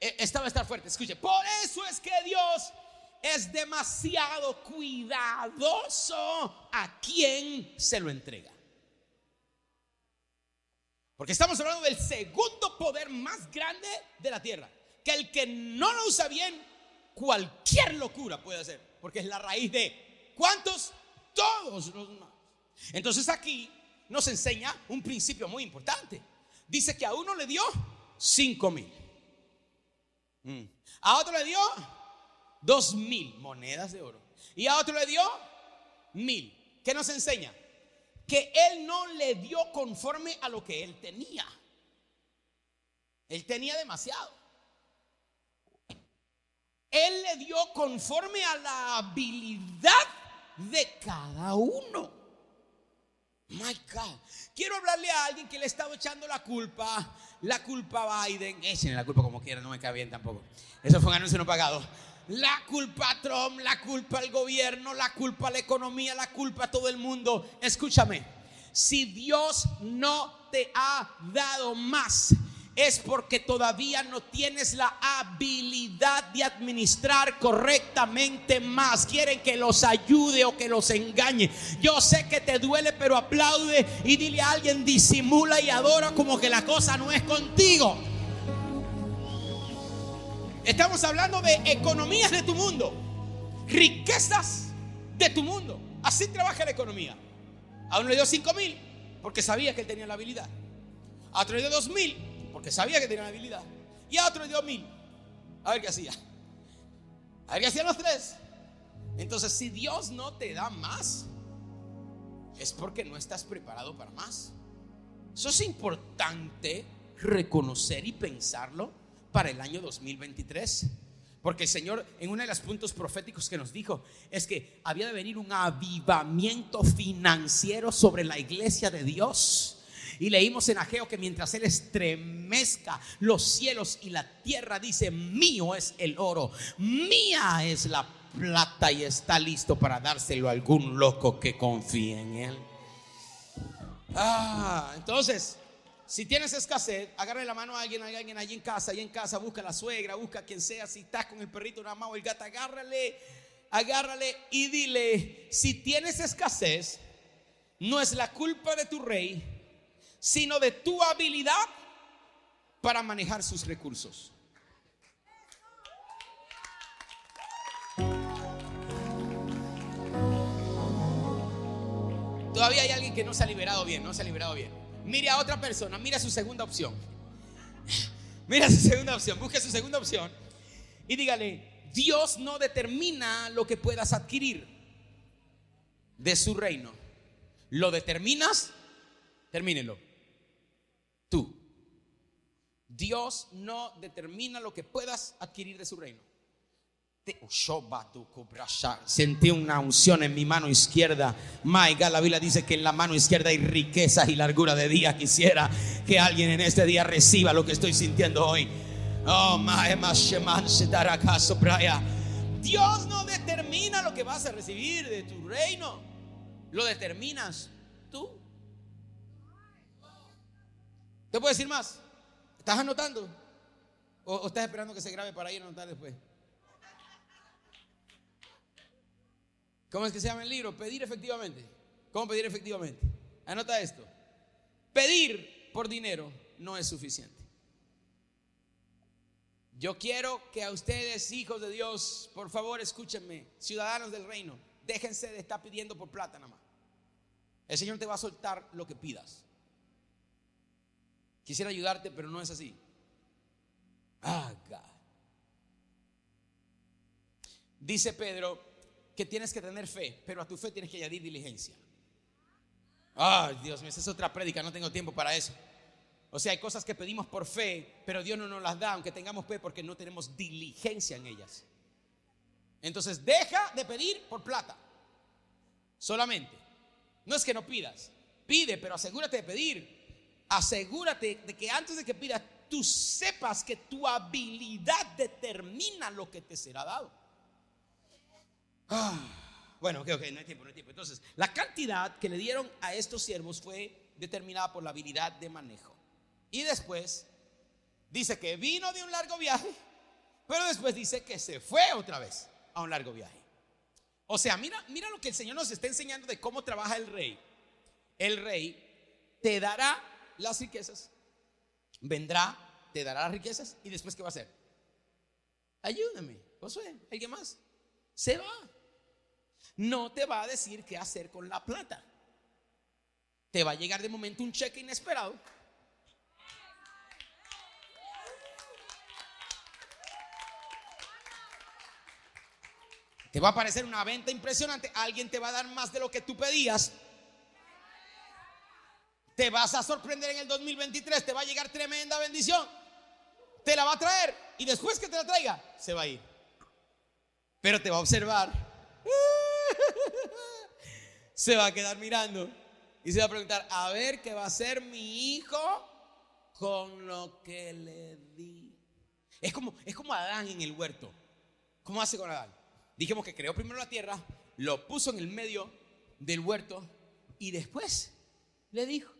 E, esta va a estar fuerte, escuche, por eso es que Dios es demasiado cuidadoso a quien se lo entrega. Porque estamos hablando del segundo poder más grande de la tierra. Que el que no lo usa bien, cualquier locura puede hacer. Porque es la raíz de ¿cuántos? Todos los malos. Entonces aquí nos enseña un principio muy importante. Dice que a uno le dio cinco mil. Mm. A otro le dio dos mil monedas de oro. Y a otro le dio mil. ¿Qué nos enseña? que él no le dio conforme a lo que él tenía. Él tenía demasiado. Él le dio conforme a la habilidad de cada uno. My God. Quiero hablarle a alguien que le estaba echando la culpa, la culpa a Biden. Échenle la culpa como quieran, no me cae bien tampoco. Eso fue un anuncio no pagado. La culpa a Trump, la culpa al gobierno, la culpa a la economía, la culpa a todo el mundo. Escúchame, si Dios no te ha dado más, es porque todavía no tienes la habilidad de administrar correctamente más. Quieren que los ayude o que los engañe. Yo sé que te duele, pero aplaude y dile a alguien, disimula y adora como que la cosa no es contigo. Estamos hablando de economías de tu mundo, riquezas de tu mundo. Así trabaja la economía. A uno le dio 5 mil porque sabía que él tenía la habilidad. A otro le dio 2 mil porque sabía que tenía la habilidad. Y a otro dio mil. A ver qué hacía. A ver qué hacían los tres. Entonces, si Dios no te da más, es porque no estás preparado para más. Eso es importante reconocer y pensarlo para el año 2023. Porque el Señor, en uno de los puntos proféticos que nos dijo, es que había de venir un avivamiento financiero sobre la iglesia de Dios. Y leímos en Ageo que mientras Él estremezca los cielos y la tierra, dice, mío es el oro, mía es la plata y está listo para dárselo a algún loco que confíe en Él. Ah, entonces, si tienes escasez, agarre la mano a alguien, a alguien allí en casa, allí en casa, busca a la suegra, busca a quien sea. Si estás con el perrito, la o el gato, agárrale, agárrale y dile: Si tienes escasez, no es la culpa de tu rey, sino de tu habilidad para manejar sus recursos. Todavía hay alguien que no se ha liberado bien, no se ha liberado bien. Mire a otra persona, mira su segunda opción. (laughs) Mira su segunda opción, busque su segunda opción y dígale, Dios no determina lo que puedas adquirir de su reino. ¿Lo determinas? Termínelo. Dios no determina lo que puedas adquirir de su reino. Sentí una unción en mi mano izquierda. My God, la Biblia dice que en la mano izquierda hay riqueza y largura de día. Quisiera que alguien en este día reciba lo que estoy sintiendo hoy. Oh, Dios no determina lo que vas a recibir de tu reino. Lo determinas tú. ¿Te puedo decir más? ¿Estás anotando? ¿O, estás esperando que se grabe para ir a anotar después? ¿Cómo es que se llama el libro? Pedir efectivamente. ¿Cómo pedir efectivamente? Anota esto. Pedir por dinero no es suficiente. Yo quiero que a ustedes, hijos de Dios, por favor escúchenme, ciudadanos del reino, déjense de estar pidiendo por plata nada más. El Señor te va a soltar lo que pidas. Quisiera ayudarte, pero no es así. Haga. Dice Pedro que tienes que tener fe, pero a tu fe tienes que añadir diligencia. Ay, Dios mío, esa es otra prédica, no tengo tiempo para eso. O sea, hay cosas que pedimos por fe, pero Dios no nos las da, aunque tengamos fe, porque no tenemos diligencia en ellas. Entonces, deja de pedir por plata. Solamente. No es que no pidas. Pide, pero asegúrate de pedir. Asegúrate de que antes de que pidas, tú sepas que tu habilidad determina lo que te será dado. Ah, bueno, ok, ok, no hay tiempo, no hay tiempo. Entonces, la cantidad que le dieron a estos siervos fue determinada por la habilidad de manejo. Y después dice que vino de un largo viaje, pero después dice que se fue otra vez a un largo viaje. O sea, mira, mira lo que el Señor nos está enseñando de cómo trabaja el rey. El rey te dará las riquezas, vendrá, te dará las riquezas y después ¿qué va a hacer? Ayúdame, Josué, ¿alguien más? Se va. No te va a decir qué hacer con la plata. Te va a llegar de momento un cheque inesperado. Te va a aparecer una venta impresionante. Alguien te va a dar más de lo que tú pedías. Te vas a sorprender en el 2023, te va a llegar tremenda bendición. Te la va a traer y después que te la traiga, se va a ir. Pero te va a observar. (laughs) Se va a quedar mirando y se va a preguntar, a ver qué va a hacer mi hijo con lo que le di. Es como, es como Adán en el huerto. ¿Cómo hace con Adán? Dijimos que creó primero la tierra, lo puso en el medio del huerto y después le dijo,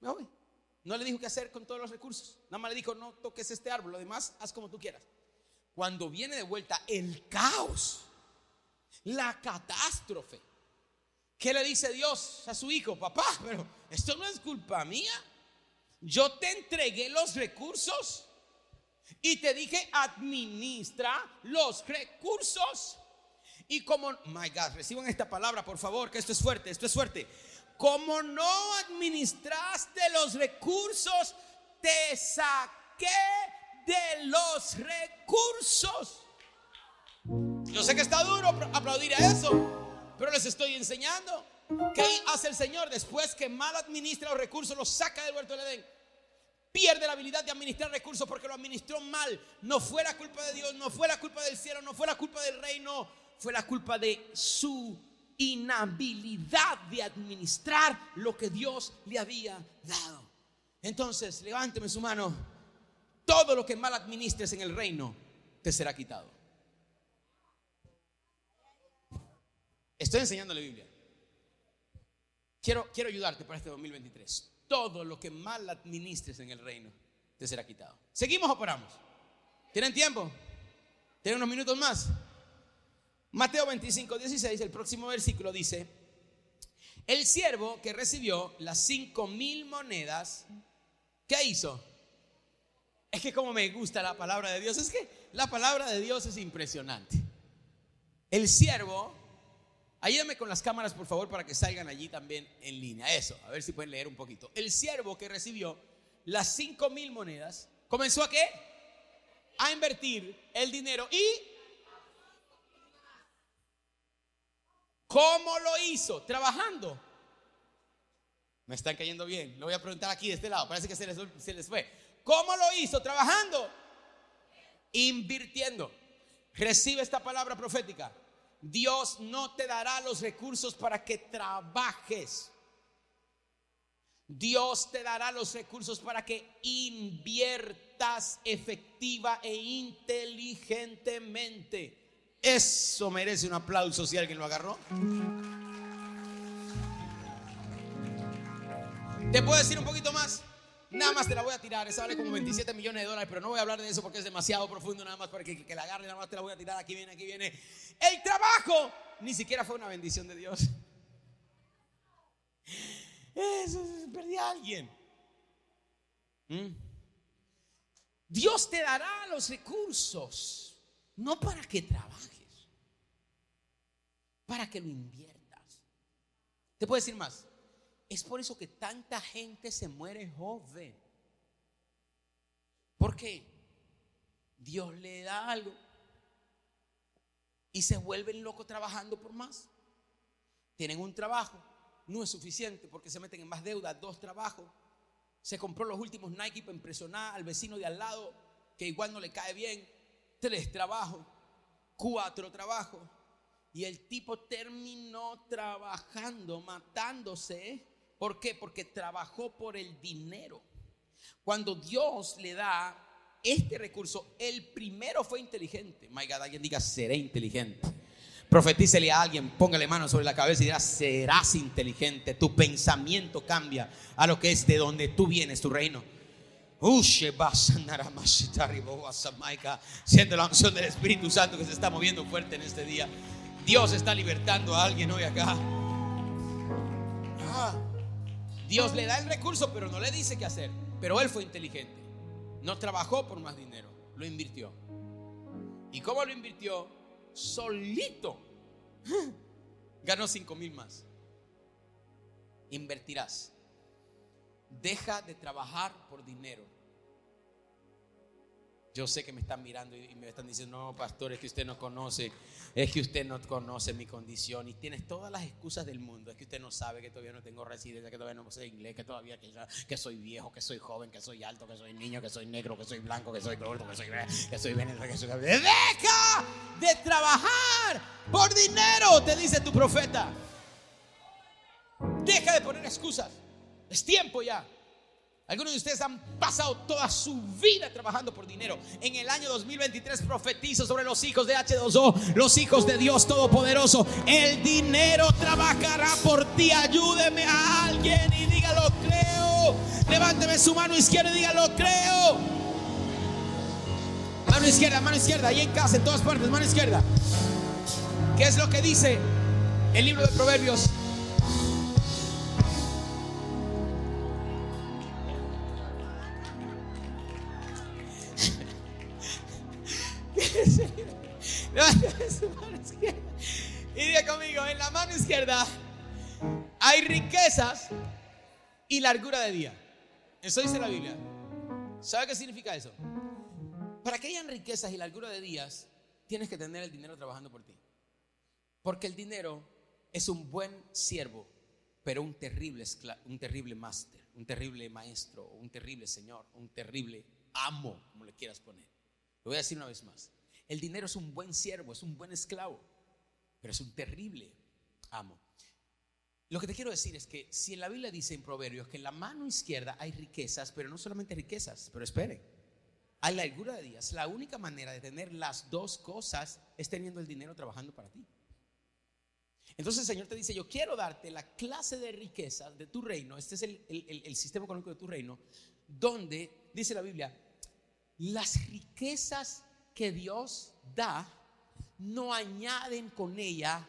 no le dijo qué hacer con todos los recursos. Nada más le dijo, no toques este árbol, lo demás haz como tú quieras. Cuando viene de vuelta el caos, la catástrofe, ¿qué le dice Dios a su hijo? Papá, pero esto no es culpa mía. Yo te entregué los recursos y te dije, administra los recursos. Y como, my God, reciban esta palabra, por favor, que esto es fuerte, esto es fuerte como no administraste los recursos, te saqué de los recursos. Yo sé que está duro aplaudir a eso, pero les estoy enseñando. ¿Qué hace el Señor después que mal administra los recursos, los saca del huerto del Edén? Pierde la habilidad de administrar recursos porque lo administró mal. No fue la culpa de Dios, no fue la culpa del cielo, no fue la culpa del reino, fue la culpa de su inhabilidad de administrar lo que Dios le había dado. Entonces, levánteme su mano. Todo lo que mal administres en el reino te será quitado. Estoy enseñando la Biblia. Quiero, quiero ayudarte para este 2023. Todo lo que mal administres en el reino te será quitado. ¿Seguimos o paramos? ¿Tienen tiempo? ¿Tienen unos minutos más? Mateo 25, 16, el próximo versículo dice, el siervo que recibió las cinco mil monedas, ¿qué hizo? Es que como me gusta la palabra de Dios, es que la palabra de Dios es impresionante. El siervo, ayúdame con las cámaras por favor para que salgan allí también en línea. Eso, a ver si pueden leer un poquito. El siervo que recibió las cinco mil monedas, comenzó a qué? A invertir el dinero y ¿Cómo lo hizo? Trabajando. Me están cayendo bien. Lo voy a preguntar aquí de este lado. Parece que se les, fue. ¿Cómo lo hizo? Trabajando. Invirtiendo. Recibe esta palabra profética. Dios no te dará los recursos para que trabajes. Dios te dará los recursos para que inviertas efectiva e inteligentemente. Eso merece un aplauso si alguien lo agarró. Te puedo decir un poquito más. Nada más te la voy a tirar. Esa vale como 27 millones de dólares, pero no voy a hablar de eso porque es demasiado profundo. Nada más para que, que la agarre, nada más te la voy a tirar. Aquí viene, aquí viene. El trabajo ni siquiera fue una bendición de Dios. Eso perdí a alguien. ¿Mm? Dios te dará los recursos, no para que trabajes, para que lo inviertas. Te puedo decir más. Es por eso que tanta gente se muere joven. Porque Dios le da algo y se vuelven locos trabajando por más. Tienen un trabajo, no es suficiente porque se meten en más deuda, dos trabajos. Se compró los últimos Nike para impresionar al vecino de al lado que igual no le cae bien. Tres trabajos, cuatro trabajos. Y el tipo terminó trabajando, matándose ¿Por qué? Porque trabajó por el dinero. Cuando Dios le da este recurso, el primero fue inteligente. My God, alguien diga, seré inteligente. Profetícele a alguien, póngale mano sobre la cabeza y dirá, serás inteligente. Tu pensamiento cambia a lo que es de donde tú vienes, tu reino. Siente la unción del Espíritu Santo que se está moviendo fuerte en este día. Dios está libertando a alguien hoy acá. Ah. Dios le da el recurso, pero no le dice qué hacer. Pero él fue inteligente. No trabajó por más dinero, lo invirtió. ¿Y cómo lo invirtió? Solito. Ganó cinco mil más. Invertirás. Deja de trabajar por dinero yo sé que me están mirando y me están diciendo, no, pastor, es que usted no conoce, es que usted no conoce mi condición y tienes todas las excusas del mundo. Es que usted no sabe que todavía no tengo residencia, que todavía no sé inglés, que todavía que, soy viejo, que soy joven, que soy alto, que soy niño, que soy negro, que soy blanco, que soy gordo, que soy que soy venezolano, que soy... Deja de trabajar por dinero, te dice tu profeta. Deja de poner excusas. Es tiempo ya. Algunos de ustedes han pasado toda su vida trabajando por dinero. En el año 2023 profetizo sobre los hijos de H2O, los hijos de Dios Todopoderoso. El dinero trabajará por ti. Ayúdeme a alguien y dígalo, creo. Levánteme su mano izquierda y dígalo, creo. Mano izquierda, mano izquierda, ahí en casa, en todas partes, mano izquierda. ¿Qué es lo que dice el libro de Proverbios? Riquezas y largura de día. Eso dice la Biblia. ¿Sabe qué significa eso? Para que hayan riquezas y largura de días, tienes que tener el dinero trabajando por ti. Porque el dinero es un buen siervo, pero un terrible, un terrible máster, un terrible maestro, un terrible señor, un terrible amo, como le quieras poner. Lo voy a decir una vez más. El dinero es un buen siervo, es un buen esclavo, pero es un terrible amo. Lo que te quiero decir es que si en la Biblia dice en Proverbios que en la mano izquierda hay riquezas, pero no solamente riquezas, pero espere, hay la largura de días. La única manera de tener las dos cosas es teniendo el dinero trabajando para ti. Entonces el Señor te dice, yo quiero darte la clase de riquezas de tu reino, este es el, el sistema económico de tu reino, donde, dice la Biblia, las riquezas que Dios da, no añaden con ella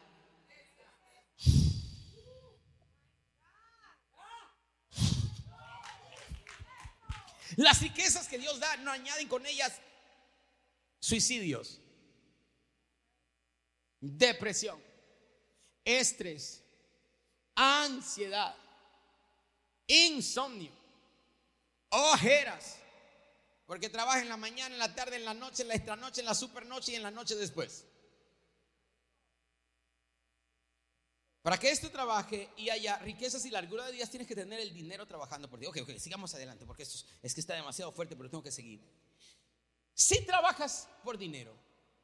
Las riquezas que Dios da no añaden con ellas suicidios, depresión, estrés, ansiedad, insomnio, ojeras, porque trabaja en la mañana, en la tarde, en la noche, en la extra noche, en la super noche y en la noche después. Para que esto trabaje y haya riquezas y largura de días, tienes que tener el dinero trabajando por ti. Ok, ok, sigamos adelante, porque esto es que está demasiado fuerte, pero tengo que seguir. Si trabajas por dinero,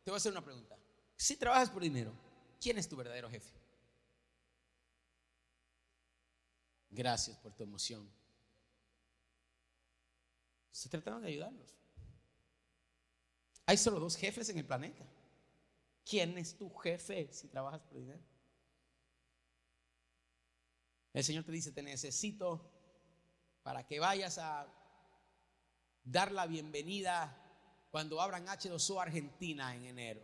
te voy a hacer una pregunta. Si trabajas por dinero, ¿quién es tu verdadero jefe? Gracias por tu emoción. Se trataron de ayudarlos. Hay solo dos jefes en el planeta. ¿Quién es tu jefe si trabajas por dinero? El Señor te dice, te necesito para que vayas a dar la bienvenida cuando abran H2O Argentina en enero.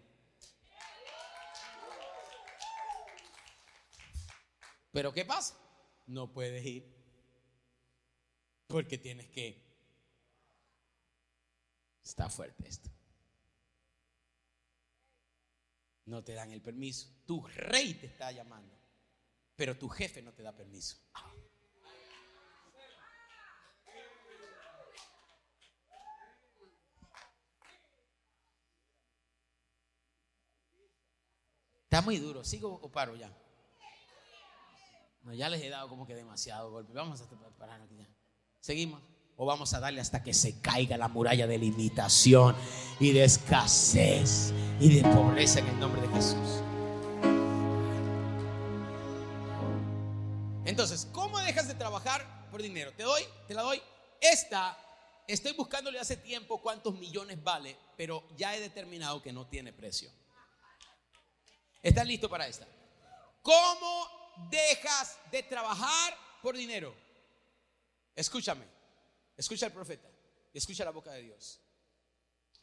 Pero ¿qué pasa? No puedes ir porque tienes que... Está fuerte esto. No te dan el permiso. Tu rey te está llamando, pero tu jefe no te da permiso. Está muy duro. ¿Sigo o paro ya? No, ya les he dado como que demasiado golpe. Vamos a pararnos aquí ya. Seguimos. O vamos a darle hasta que se caiga la muralla de limitación y de escasez y de pobreza en el nombre de Jesús. Entonces, ¿cómo dejas de trabajar por dinero? Te doy, te la doy. Esta, estoy buscándole hace tiempo cuántos millones vale, pero ya he determinado que no tiene precio. ¿Estás listo para esta? ¿Cómo dejas de trabajar por dinero? Escúchame, escucha al profeta, escucha la boca de Dios.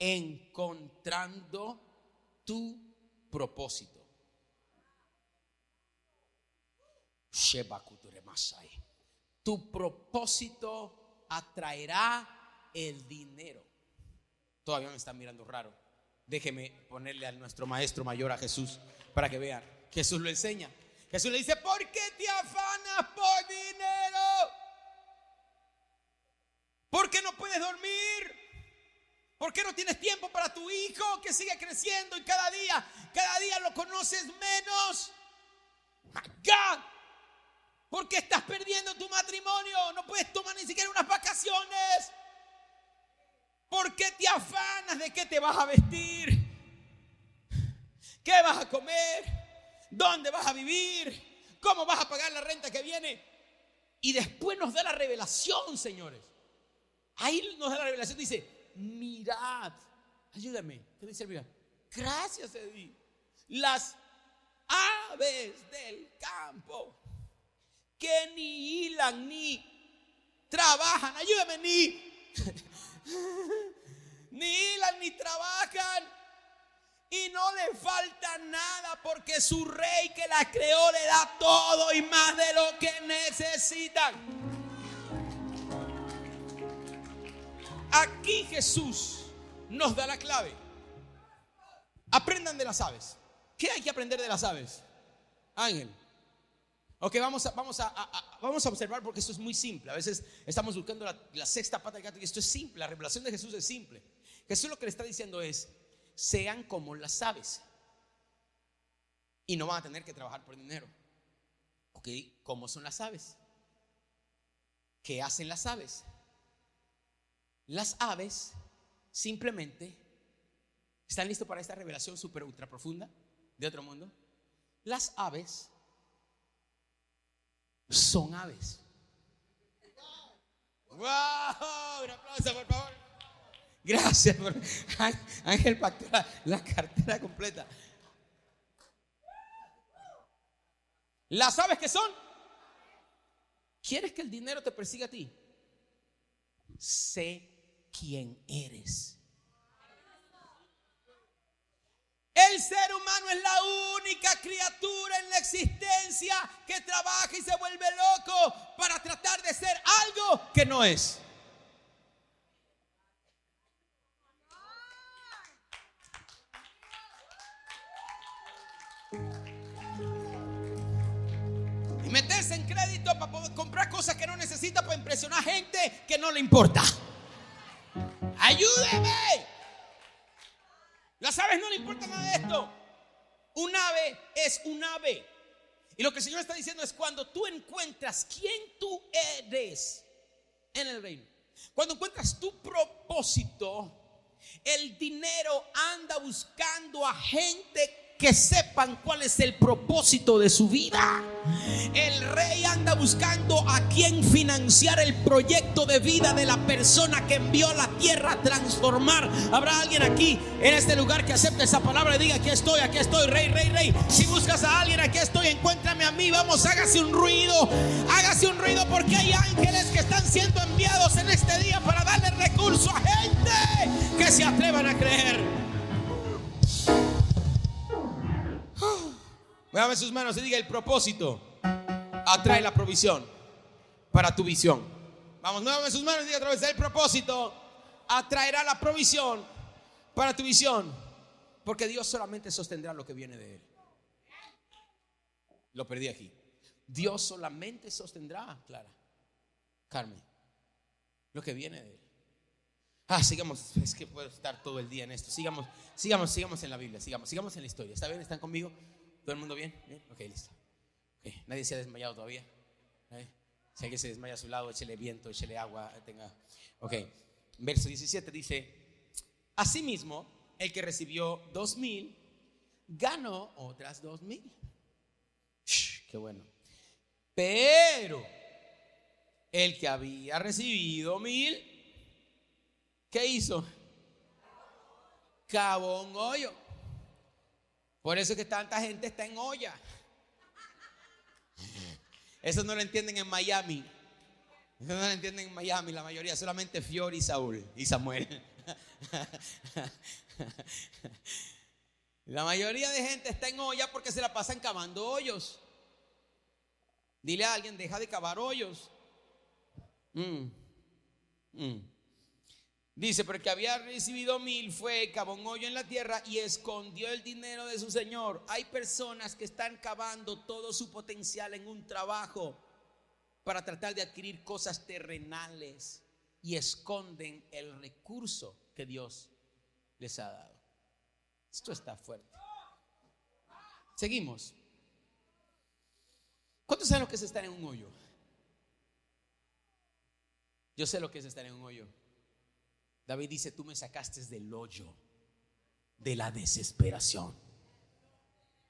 Encontrando tu propósito. Tu propósito atraerá el dinero. Todavía me están mirando raro. Déjeme ponerle a nuestro maestro mayor, a Jesús, para que vean. Jesús lo enseña. Jesús le dice, ¿por qué te afanas por dinero? ¿Por qué no puedes dormir? ¿Por qué no tienes tiempo para tu hijo que sigue creciendo y cada día, cada día lo conoces menos? God. ¿Por qué estás perdiendo tu matrimonio? No puedes tomar ni siquiera unas vacaciones. ¿Por qué te afanas de qué te vas a vestir? ¿Qué vas a comer? ¿Dónde vas a vivir? ¿Cómo vas a pagar la renta que viene? Y después nos da la revelación, señores. Ahí nos da la revelación, dice, mirad, ayúdame. ¿Qué dice mirad? Gracias, Edith. Las aves del campo que ni hilan ni trabajan, ayúdame, ni (laughs) ni hilan ni trabajan. Y no le falta nada porque su rey que la creó le da todo y más de lo que necesitan. Aquí Jesús nos da la clave. Aprendan de las aves. ¿Qué hay que aprender de las aves? Ángel. Ok, vamos a, vamos, a, vamos a observar porque esto es muy simple. A veces estamos buscando la, sexta pata del gato y esto es simple. La revelación de Jesús es simple. Jesús lo que le está diciendo es, sean como las aves. Y no van a tener que trabajar por dinero. Ok, ¿cómo son las aves? ¿Qué hacen las aves? Las aves simplemente están listos para esta revelación super ultra profunda de otro mundo. Las aves son aves. ¡Wow! Un aplauso, por favor. Gracias, por, Ángel pactó la, cartera completa. ¿Las aves que son? ¿Quieres que el dinero te persiga a ti? Sé quién eres. El ser humano es la única criatura en la existencia que trabaja y se vuelve loco para tratar de ser algo que no es. Y meterse en crédito para poder comprar cosas que no necesita para impresionar gente que no le importa. Ayúdeme. Las aves no le importa nada de esto. Un ave es un ave. Y lo que el Señor está diciendo es cuando tú encuentras quién tú eres en el reino. Cuando encuentras tu propósito, el dinero anda buscando a gente que sepan cuál es el propósito de su vida. El rey anda buscando a quien financiar el proyecto de vida de la persona que envió a la tierra a transformar. Habrá alguien aquí en este lugar que acepte esa palabra y diga: Aquí estoy, aquí estoy, rey, rey, rey. Si buscas a alguien, aquí estoy, encuéntrame a mí. Vamos, hágase un ruido, hágase un ruido porque hay ángeles que están siendo enviados en este día para darle recompensa recurso a gente que se atrevan a creer. Muévame sus manos y diga el propósito atrae la provisión para tu visión. Vamos, muévame sus manos y diga a través del propósito atraerá la provisión para tu visión. Porque Dios solamente sostendrá lo que viene de Él. Lo perdí aquí. Dios solamente sostendrá, Clara, Carmen, lo que viene de Él. Ah, sigamos, es que puedo estar todo el día en esto. Sigamos, sigamos, sigamos en la Biblia, sigamos, sigamos en la historia. ¿Está bien? ¿Están conmigo? ¿Todo el mundo bien? ¿Bien? Ok, listo. Nadie se ha desmayado todavía. Si alguien se desmaya a su lado, échele viento, échele agua. Tenga. Ok, verso 17 dice: Asimismo, el que recibió dos mil ganó otras dos mil. Qué bueno. Pero el que había recibido mil, ¿qué hizo? Cavó un hoyo. Por eso es que tanta gente está en olla. Eso no lo entienden en Miami. Eso no lo entienden en Miami, la mayoría, solamente Fior y Saúl y Samuel. La mayoría de gente está en olla porque se la pasan cavando hoyos. Dile a alguien, deja de cavar hoyos. Mm. Mm. Dice, porque había recibido mil, fue, cavó un hoyo en la tierra y escondió el dinero de su señor. Hay personas que están cavando todo su potencial en un trabajo para tratar de adquirir cosas terrenales y esconden el recurso que Dios les ha dado. Esto está fuerte. Seguimos. ¿Cuántos saben lo que es estar en un hoyo? Yo sé lo que es estar en un hoyo. David dice, tú me sacaste del hoyo, de la desesperación.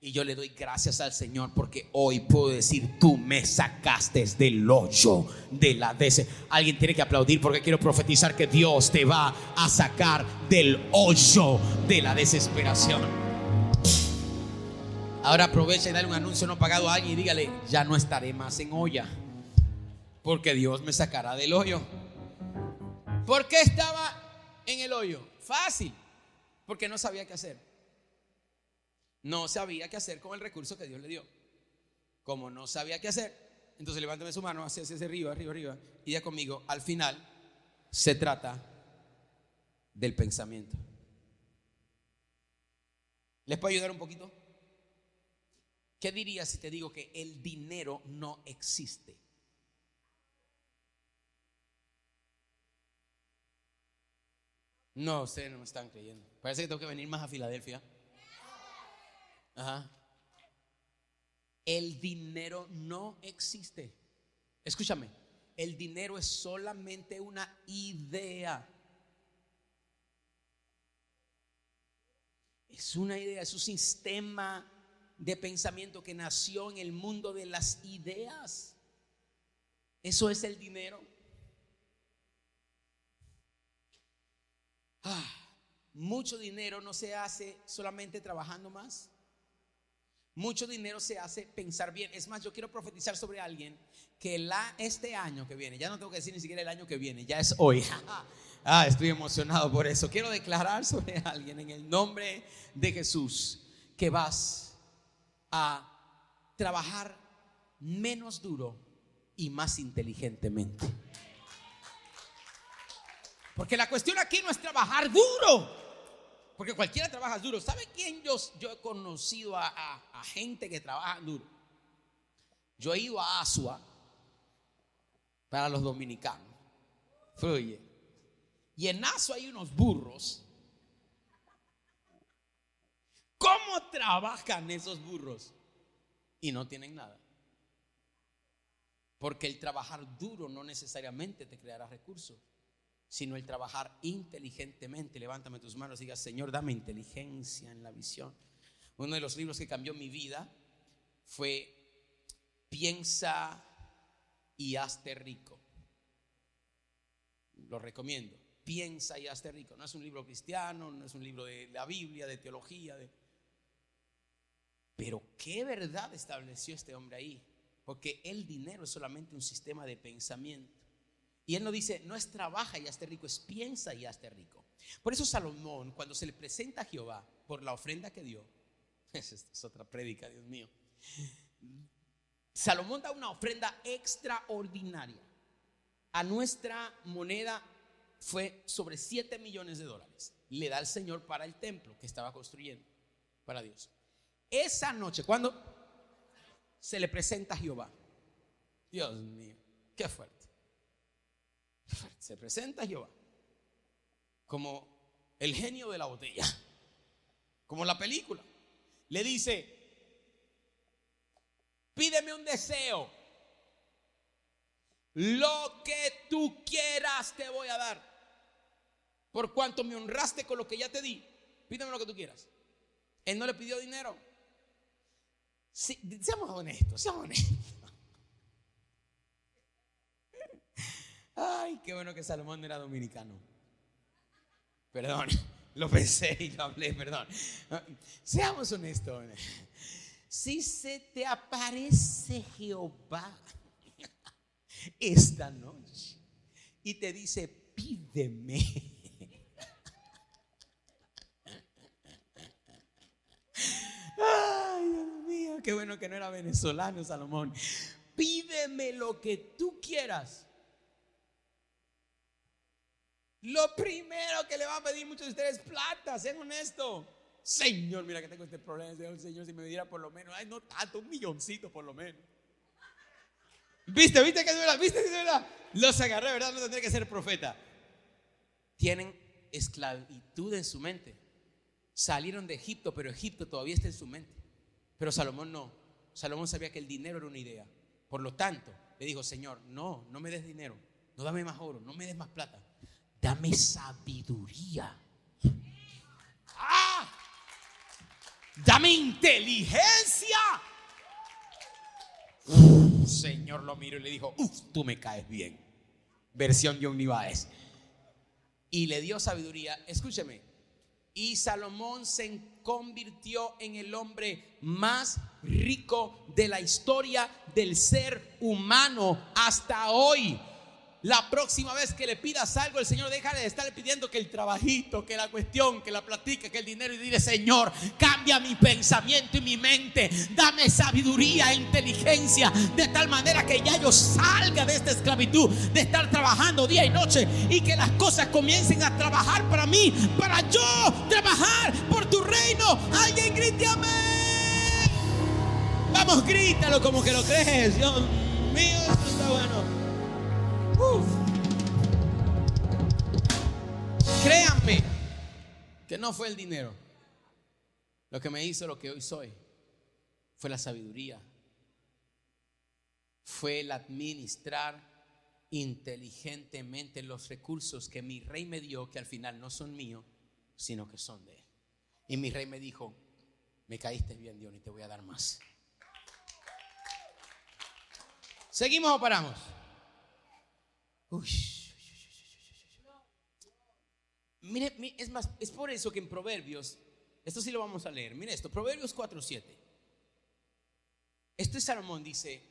Y yo le doy gracias al Señor porque hoy puedo decir, tú me sacaste del hoyo de la desesperación. Alguien tiene que aplaudir porque quiero profetizar que Dios te va a sacar del hoyo de la desesperación. Ahora aprovecha y dale un anuncio no pagado a alguien y dígale, ya no estaré más en olla. Porque Dios me sacará del hoyo. ¿Por qué estaba en el hoyo? Fácil, porque no sabía qué hacer. No sabía qué hacer con el recurso que Dios le dio. Como no sabía qué hacer, entonces levántame su mano hacia, hacia arriba, arriba, arriba, y ya conmigo, al final se trata del pensamiento. ¿Les puedo ayudar un poquito? ¿Qué dirías si te digo que el dinero no existe? No, ustedes no me están creyendo. Parece que tengo que venir más a Filadelfia. Ajá. El dinero no existe. Escúchame, el dinero es solamente una idea. Es una idea, es un sistema de pensamiento que nació en el mundo de las ideas. Eso es el dinero. Ah, mucho dinero no se hace solamente trabajando más. Mucho dinero se hace pensar bien. Es más, yo quiero profetizar sobre alguien que la, este año que viene, ya no tengo que decir ni siquiera el año que viene, ya es hoy. (laughs) ah, estoy emocionado por eso. Quiero declarar sobre alguien en el nombre de Jesús que vas a trabajar menos duro y más inteligentemente. Porque la cuestión aquí no es trabajar duro. Porque cualquiera trabaja duro. ¿Sabe quién yo, yo he conocido a, gente que trabaja duro? Yo he ido a Asua para los dominicanos. Fluye. Y en Asua hay unos burros. ¿Cómo trabajan esos burros? Y no tienen nada. Porque el trabajar duro no necesariamente te creará recursos sino el trabajar inteligentemente. Levántame tus manos y diga, Señor, dame inteligencia en la visión. Uno de los libros que cambió mi vida fue Piensa y hazte rico. Lo recomiendo. Piensa y hazte rico. No es un libro cristiano, no es un libro de la Biblia, de teología, de... Pero qué verdad estableció este hombre ahí. Porque el dinero es solamente un sistema de pensamiento. Y él no dice, no es trabaja y hazte rico, es piensa y hazte rico. Por eso Salomón, cuando se le presenta a Jehová por la ofrenda que dio, (laughs) es otra prédica, Dios mío. Salomón da una ofrenda extraordinaria. A nuestra moneda fue sobre 7 millones de dólares. Le da al Señor para el templo que estaba construyendo para Dios. Esa noche, cuando se le presenta a Jehová, Dios mío, qué fuerte. (laughs) Se presenta Jehová como el genio de la botella, como la película. Le dice, pídeme un deseo. Lo que tú quieras te voy a dar. Por cuanto me honraste con lo que ya te di, pídeme lo que tú quieras. Él no le pidió dinero. seamos honestos, seamos honestos. Ay, qué bueno que Salomón era dominicano. Perdón, (laughs) lo pensé y lo hablé, perdón. Seamos honestos. Si se te aparece Jehová (laughs) esta noche y te dice, pídeme. (laughs) Ay, Dios mío, qué bueno que no era venezolano Salomón. Pídeme lo que tú quieras. Lo primero que le va a pedir muchos de ustedes es plata, sean honestos. Señor, mira que tengo este problema. Señor, si me diera por lo menos, ay, no tanto, un milloncito por lo menos. ¿Viste? ¿Viste que es verdad? ¿Viste que es? Los agarré, ¿verdad? No tendría que ser profeta. Tienen esclavitud en su mente. Salieron de Egipto, pero Egipto todavía está en su mente. Pero Salomón no. Salomón sabía que el dinero era una idea. Por lo tanto, le dijo, Señor, no, no me des dinero. No dame más oro, no me des más plata. Dame sabiduría. ¡Ah! Dame inteligencia. Señor lo miró y le dijo, Uf, tú me caes bien. Versión John Niváez. Y le dio sabiduría. Escúcheme. Y Salomón se convirtió en el hombre más rico de la historia del ser humano hasta hoy. La próxima vez que le pidas algo, el Señor deja de estar pidiendo que el trabajito, que la cuestión, que la platica, que el dinero y dile, Señor, cambia mi pensamiento y mi mente. Dame sabiduría e inteligencia de tal manera que ya yo salga de esta esclavitud, de estar trabajando día y noche y que las cosas comiencen a trabajar para mí, para yo trabajar por tu reino. Alguien grite amén. Vamos, grítalo como que lo crees. Dios mío, esto está bueno. Créanme que no fue el dinero lo que me hizo lo que hoy soy. Fue la sabiduría. Fue el administrar inteligentemente los recursos que mi rey me dio, que al final no son míos, sino que son de él. Y mi rey me dijo, me caíste bien Dios y te voy a dar más. ¿Seguimos o paramos? Mire, es más, es por eso que en Proverbios, esto sí lo vamos a leer, mire esto, Proverbios 4.7. Esto es Salomón, dice,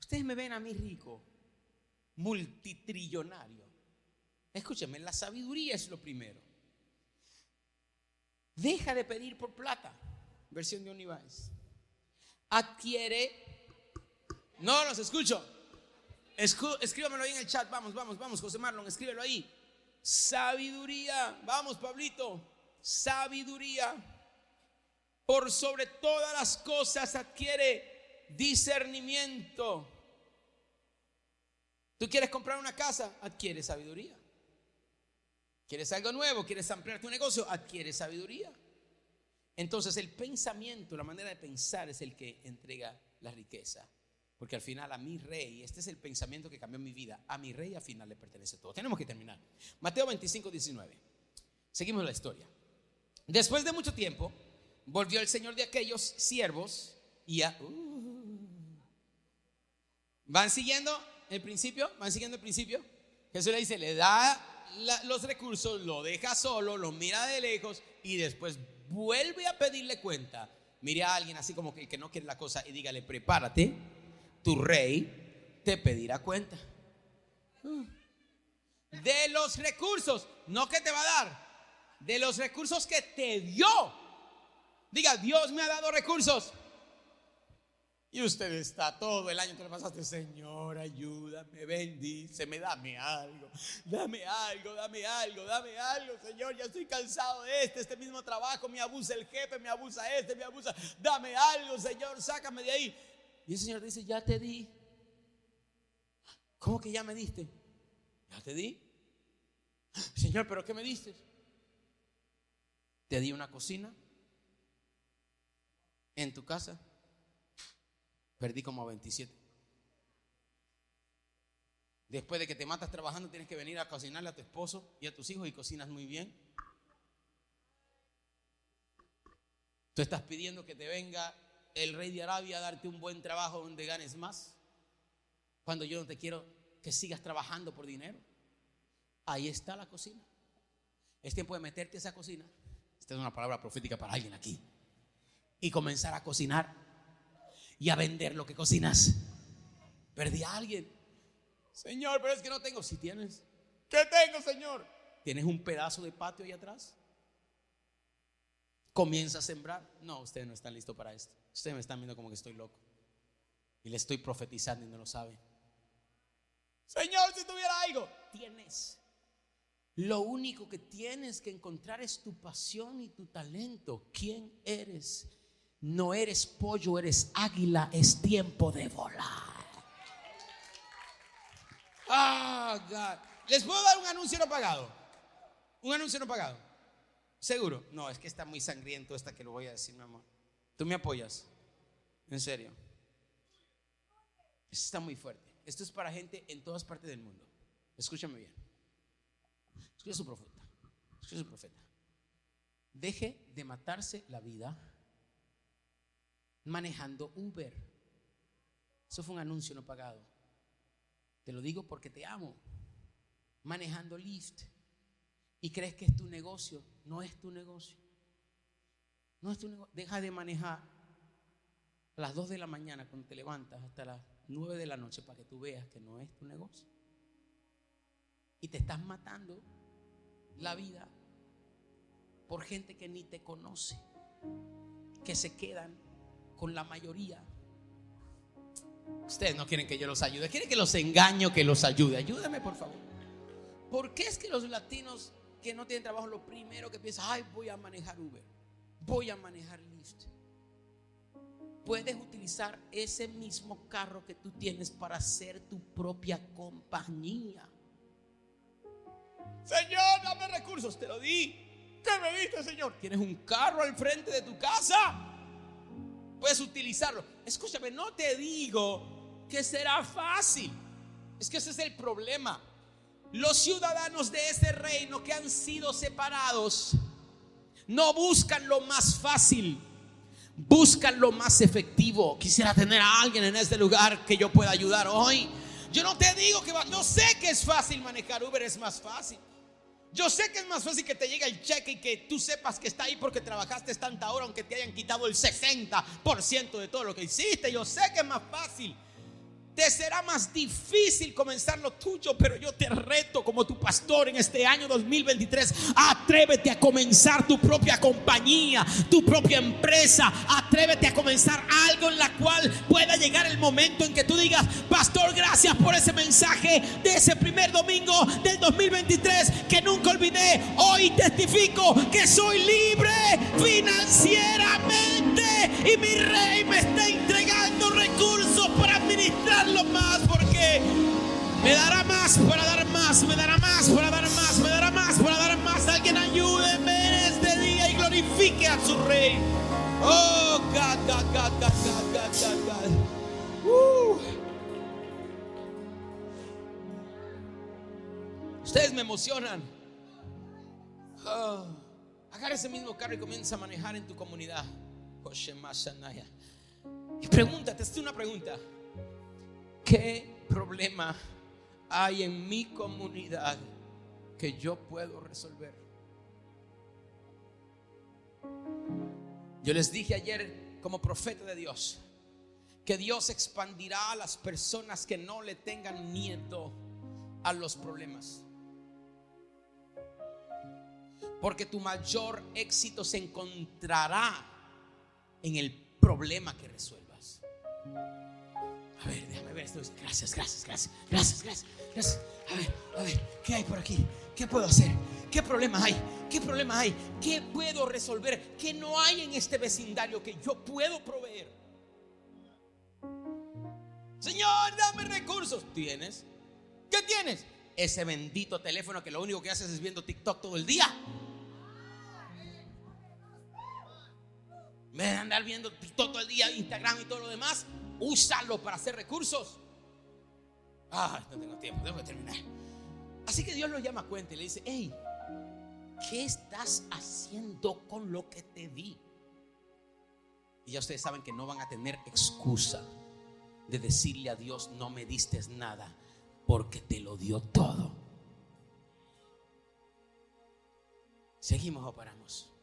ustedes me ven a mí rico, multitrillonario. Escúcheme, la sabiduría es lo primero. Deja de pedir por plata, versión de Unibáez. Adquiere, no los escucho, Escríbamelo ahí en el chat. Vamos, vamos, vamos, José Marlon, escríbelo ahí. Sabiduría. Vamos, Pablito. Sabiduría. Por sobre todas las cosas adquiere discernimiento. Tú quieres comprar una casa, adquiere sabiduría. ¿Quieres algo nuevo? ¿Quieres ampliar tu negocio? Adquiere sabiduría. Entonces el pensamiento, la manera de pensar es el que entrega la riqueza. Porque al final a mi rey, este es el pensamiento que cambió mi vida, a mi rey al final le pertenece todo. Tenemos que terminar. Mateo 25, 19. Seguimos la historia. Después de mucho tiempo, volvió el Señor de aquellos siervos y a... Uh, ¿Van siguiendo el principio? ¿Van siguiendo el principio? Jesús le dice, le da los recursos, lo deja solo, lo mira de lejos y después vuelve a pedirle cuenta. Mire a alguien así como que que no quiere la cosa y dígale, prepárate tu rey te pedirá cuenta. de los recursos, no que te va a dar, de los recursos que te dio. Diga, Dios me ha dado recursos. Y usted está todo el año que le pasaste, Señor, ayúdame, bendíceme, dame algo, dame algo, dame algo, dame algo, Señor, ya estoy cansado de este, este mismo trabajo, me abusa el jefe, me abusa este, me abusa, dame algo, Señor, sácame de ahí. Y el Señor dice, ya te di. ¿Cómo que ya me diste? Ya te di. Señor, ¿pero qué me diste? Te di una cocina en tu casa Perdí como 27. Después de que te matas trabajando, tienes que venir a cocinarle a tu esposo y a tus hijos y cocinas muy bien. Tú estás pidiendo que te venga el rey de Arabia darte un buen trabajo donde ganes más. Cuando yo no te quiero que sigas trabajando por dinero. Ahí está la cocina. Es tiempo de meterte a esa cocina. Esta es una palabra profética para alguien aquí. Y comenzar a cocinar y a vender lo que cocinas. Perdí a alguien. Señor, pero es que no tengo. Si tienes. ¿Qué tengo, Señor? ¿Tienes un pedazo de patio ahí atrás? Comienza a sembrar. No, ustedes no están listos para esto. Ustedes me están viendo como que estoy loco. Y le estoy profetizando y no lo saben. Señor, si tuviera algo, tienes. Lo único que tienes que encontrar es tu pasión y tu talento. ¿Quién eres? No eres pollo, eres águila, es tiempo de volar. Ah, ¿Les puedo dar un anuncio no pagado? Un anuncio no pagado. ¿Seguro? No, es que está muy sangriento esta que lo voy a decir, mi amor. ¿Tú me apoyas? En serio. Esto está muy fuerte. Esto es para gente en todas partes del mundo. Escúchame bien. Escucha su profeta. Escucha su profeta. Deje de matarse la vida manejando Uber. Eso fue un anuncio no pagado. Te lo digo porque te amo. Manejando Lyft. Y crees que es tu negocio. No es tu negocio. No es tu negocio. Deja de manejar a las 2 de la mañana cuando te levantas hasta las 9 de la noche para que tú veas que no es tu negocio. Y te estás matando la vida por gente que ni te conoce, que se quedan con la mayoría. Ustedes no quieren que yo los ayude, quieren que los engaño, que los ayude. Ayúdame, por favor. ¿Por qué es que los latinos que no tienen trabajo, lo primero que piensan, ay, voy a manejar Uber, voy a manejar Lyft? Puedes utilizar ese mismo carro que tú tienes para hacer tu propia compañía. Señor, dame recursos, te lo di. ¿Qué me diste, Señor? Tienes un carro al frente de tu casa puedes utilizarlo. Escúchame, no te digo que será fácil. Es que ese es el problema. Los ciudadanos de ese reino que han sido separados no buscan lo más fácil, buscan lo más efectivo. Quisiera tener a alguien en este lugar que yo pueda ayudar hoy. Yo no te digo que va, no sé que es fácil manejar Uber, es más fácil. Yo sé que es más fácil que te llegue el cheque y que tú sepas que está ahí porque trabajaste tanta hora, aunque te hayan quitado el 60% de todo lo que hiciste. Yo sé que es más fácil. Te será más difícil comenzar lo tuyo, pero yo te reto como tu pastor en este año 2023. Atrévete a comenzar tu propia compañía, tu propia empresa. Atrévete a comenzar algo en la cual pueda llegar el momento en que tú digas, pastor, gracias por ese mensaje de ese primer domingo del 2023 que nunca olvidé. Hoy testifico que soy libre financieramente y mi rey me está entregando administrarlo más porque me dará más para dar más, me dará más para dar más, me dará más para dar más. Alguien ayúdeme en este día y glorifique a su rey. Oh, God, God, God, God, God, God, God, uh. Ustedes me emocionan. Oh. Agarra ese mismo carro y comienza a manejar en tu comunidad. Y pregúntate, es una pregunta. ¿Qué problema hay en mi comunidad que yo puedo resolver? Yo les dije ayer como profeta de Dios que Dios expandirá a las personas que no le tengan miedo a los problemas. Porque tu mayor éxito se encontrará en el problema que resuelvas. A ver, déjame ver esto. Gracias, gracias, gracias, gracias, gracias, gracias. A ver, a ver, ¿qué hay por aquí? ¿Qué puedo hacer? ¿Qué problema hay? ¿Qué problema hay? ¿Qué puedo resolver? ¿Qué no hay en este vecindario que yo puedo proveer? Señor, dame recursos. ¿Tienes? ¿Qué tienes? Ese bendito teléfono que lo único que haces es viendo TikTok todo el día. Me andar viendo TikTok todo el día, Instagram y todo lo demás. Úsalo para hacer recursos. Ah, no tengo tiempo, tengo que terminar. Así que Dios lo llama a cuenta y le dice, hey, ¿qué estás haciendo con lo que te di? Y ya ustedes saben que no van a tener excusa de decirle a Dios, no me diste nada, porque te lo dio todo. ¿Seguimos o paramos?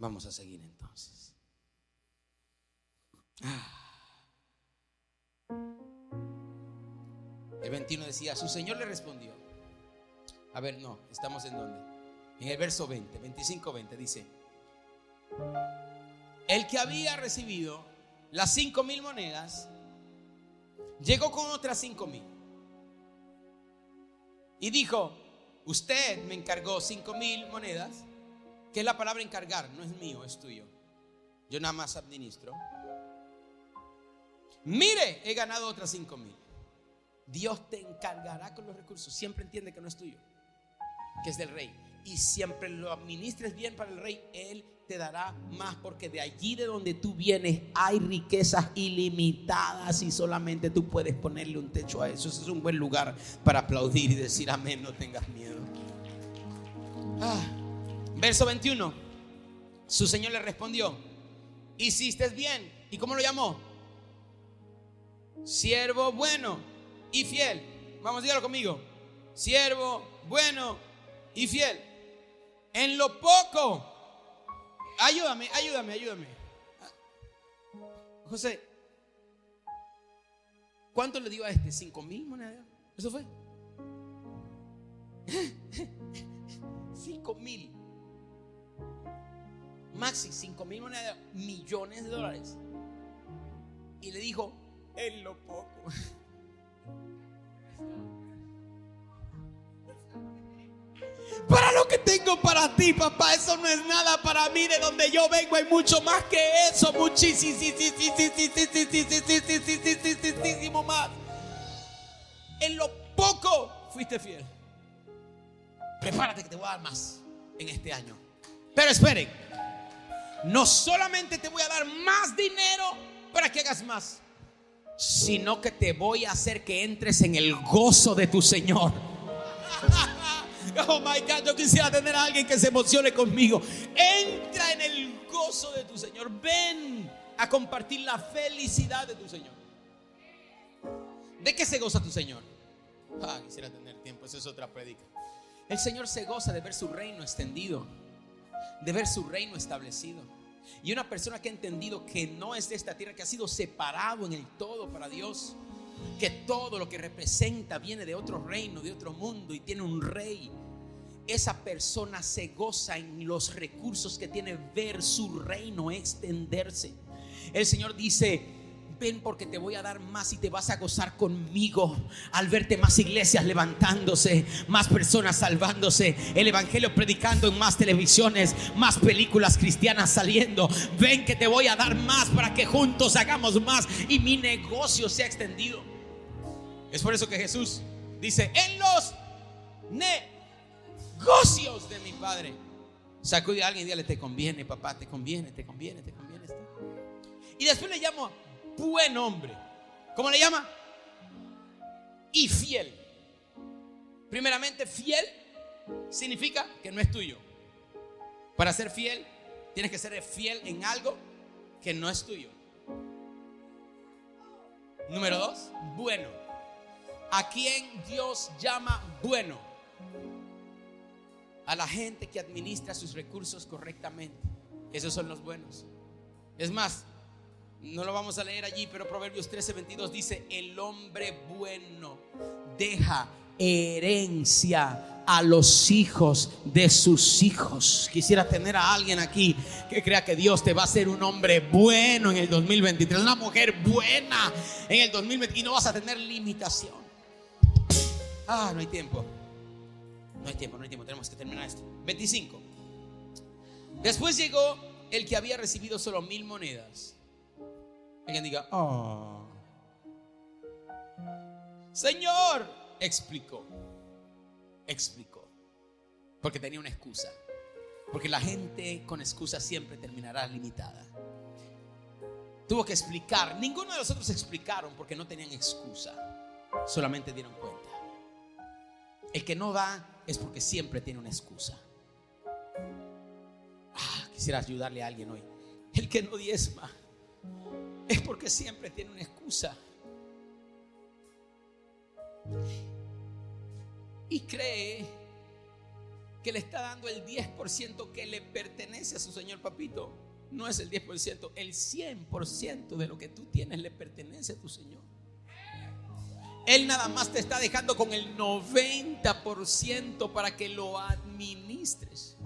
Vamos a seguir entonces. Ah. El 21 decía, su Señor le respondió. A ver, no, estamos en donde. En el verso 20, 25, 20 dice, el que había recibido las cinco mil monedas, llegó con otras cinco mil. Y dijo, usted me encargó cinco mil monedas ¿Qué es la palabra encargar? No es mío, es tuyo. Yo nada más administro. Mire, he ganado otras cinco mil. Dios te encargará con los recursos. Siempre entiende que no es tuyo, que es del rey. Y siempre lo administres bien para el rey, Él te dará más, porque de allí de donde tú vienes hay riquezas ilimitadas y solamente tú puedes ponerle un techo a eso. Ese es un buen lugar para aplaudir y decir amén, no tengas miedo. Ah. Verso 21. Su Señor le respondió, hiciste bien. ¿Y cómo lo llamó? Siervo bueno y fiel. Vamos, dígalo conmigo. Siervo bueno y fiel. En lo poco. Ayúdame, ayúdame, ayúdame. José, ¿cuánto le dio a este? ¿Cinco mil monedas? ¿Eso fue? (laughs) Cinco mil. Maxi, 5 mil monedas, millones de dólares. Y le dijo, en lo poco. (laughs) Para lo que tengo para ti, papá, eso no es nada para mí. De donde yo vengo hay mucho más que eso. Muchísimo más. En lo poco fuiste fiel. Prepárate que te voy a dar más en este año. Pero esperen no solamente te voy a dar más dinero para que hagas más, sino que te voy a hacer que entres en el gozo de tu Señor. (laughs) Oh my God, yo quisiera tener a alguien que se emocione conmigo. Entra en el gozo de tu Señor. Ven a compartir la felicidad de tu Señor. ¿De qué se goza tu Señor? Ah, quisiera tener tiempo, eso es otra predica. El Señor se goza de ver su reino extendido de ver su reino establecido. Y una persona que ha entendido que no es de esta tierra, que ha sido separado en el todo para Dios, que todo lo que representa viene de otro reino, de otro mundo y tiene un rey. Esa persona se goza en los recursos que tiene ver su reino extenderse. El Señor dice, ven porque te voy a dar más y te vas a gozar conmigo al verte más iglesias levantándose, más personas salvándose, el Evangelio predicando en más televisiones, más películas cristianas saliendo. Ven que te voy a dar más para que juntos hagamos más y mi negocio sea extendido. Es por eso que Jesús dice, en los negocios de mi Padre. Sacude a alguien y dígale, te conviene, papá, te conviene, te conviene, te conviene. Y después le llamo buen hombre. ¿Cómo le llama? Y fiel. Primeramente, fiel significa que no es tuyo. Para ser fiel, tienes que ser fiel en algo que no es tuyo. Número dos, bueno. ¿A quién Dios llama bueno? A la gente que administra sus recursos correctamente. Esos son los buenos. Es más, No lo vamos a leer allí, pero Proverbios 13, 22 dice, el hombre bueno deja herencia a los hijos de sus hijos. Quisiera tener a alguien aquí que crea que Dios te va a hacer un hombre bueno en el 2023, una mujer buena en el 2023 y no vas a tener limitación. Ah, no hay tiempo. No hay tiempo, no hay tiempo, tenemos que terminar esto. 25. Después llegó el que había recibido solo mil monedas Alguien diga, oh. Señor, explicó. Explicó. Porque tenía una excusa. Porque la gente con excusa siempre terminará limitada. Tuvo que explicar. Ninguno de los otros explicaron porque no tenían excusa. Solamente dieron cuenta. El que no da es porque siempre tiene una excusa. Ah, quisiera ayudarle a alguien hoy. El que no diezma es porque siempre tiene una excusa. Y cree que le está dando el 10% que le pertenece a su Señor Papito. No es el 10%, el 100% de lo que tú tienes le pertenece a tu Señor. Él nada más te está dejando con el 90% para que lo administres.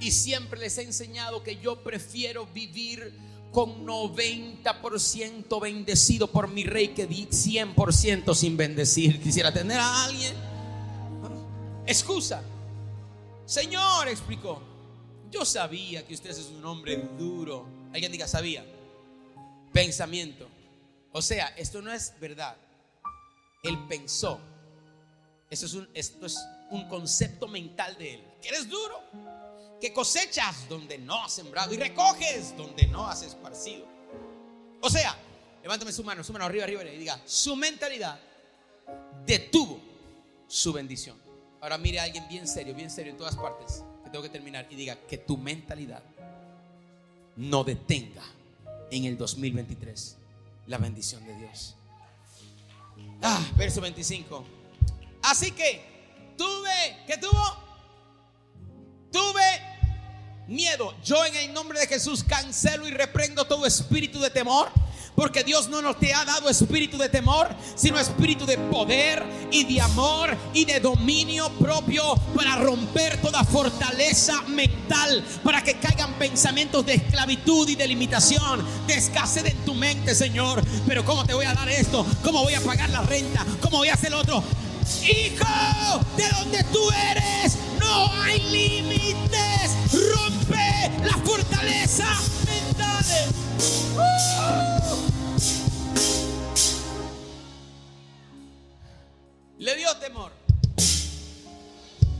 Y siempre les he enseñado que yo prefiero vivir con 90% bendecido por mi rey que 100% sin bendecir. Quisiera tener a alguien. Excusa. Señor, explicó. Yo sabía que usted es un hombre duro. Alguien diga, sabía. Pensamiento. O sea, esto no es verdad. Él pensó. Eso es un, esto es un concepto mental de él. Que eres duro que cosechas donde no has sembrado y recoges donde no has esparcido. O sea, levántame su mano, su mano arriba, arriba y diga, su mentalidad detuvo su bendición. Ahora mire a alguien bien serio, bien serio en todas partes, que tengo que terminar y diga que tu mentalidad no detenga en el 2023 la bendición de Dios. Ah, verso 25. Así que tuve, ¿qué tuvo? Miedo. Yo en el nombre de Jesús cancelo y reprendo todo espíritu de temor. Porque Dios no nos te ha dado espíritu de temor, sino espíritu de poder y de amor y de dominio propio para romper toda fortaleza mental, para que caigan pensamientos de esclavitud y de limitación, de escasez en tu mente, Señor. Pero ¿cómo te voy a dar esto? ¿Cómo voy a pagar la renta? ¿Cómo voy a hacer otro? Hijo, de donde tú eres, no hay límites. Rompe la fortaleza mental. Uh. Le dio temor.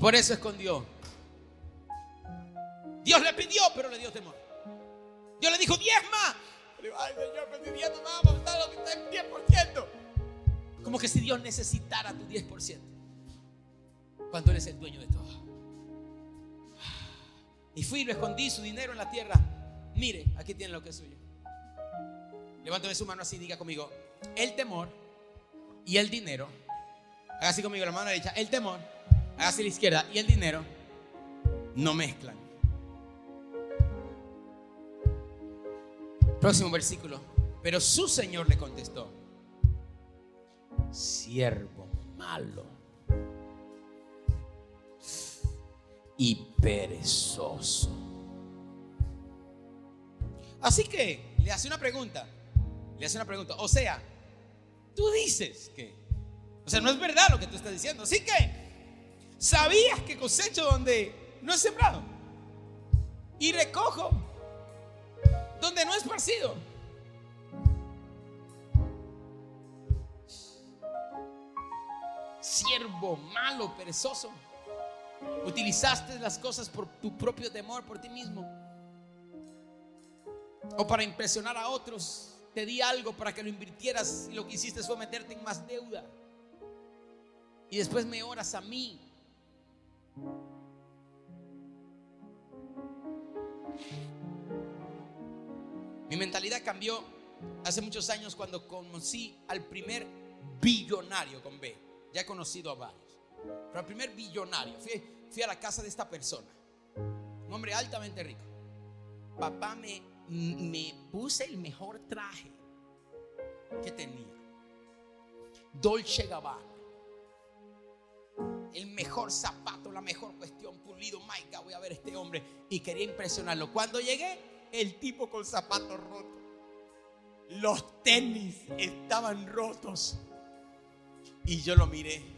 Por eso escondió. Dios le pidió, pero le dio temor. Dios le dijo, diezma. Ay, Señor, pero diezma, vamos, está lo que está en 10%. Como que si Dios necesitara tu 10%. Cuando eres el dueño de todo. Y fui y lo escondí su dinero en la tierra. Mire, aquí tiene lo que es suyo. Levántame su mano así diga conmigo, el temor y el dinero. Haga así conmigo la mano derecha. El temor, haga así la izquierda y el dinero no mezclan. Próximo versículo. Pero su Señor le contestó siervo malo y perezoso. Así que le hace una pregunta, le hace una pregunta, o sea, tú dices que, o sea, no es verdad lo que tú estás diciendo, así que sabías que cosecho donde no he sembrado y recojo donde no he esparcido. siervo malo, perezoso. Utilizaste las cosas por tu propio temor, por ti mismo. O para impresionar a otros. Te di algo para que lo invirtieras y lo que hiciste fue meterte en más deuda. Y después me oras a mí. Mi mentalidad cambió hace muchos años cuando conocí al primer billonario con B. Ya he conocido a varios. Pero el primer billonario, fui, a la casa de esta persona. Un hombre altamente rico. Papá me me puse el mejor traje que tenía. Dolce Gabbana. El mejor zapato, la mejor cuestión, pulido. My God, voy a ver este hombre. Y quería impresionarlo. Cuando llegué, el tipo con zapatos rotos. Los tenis estaban rotos. Y yo lo miré.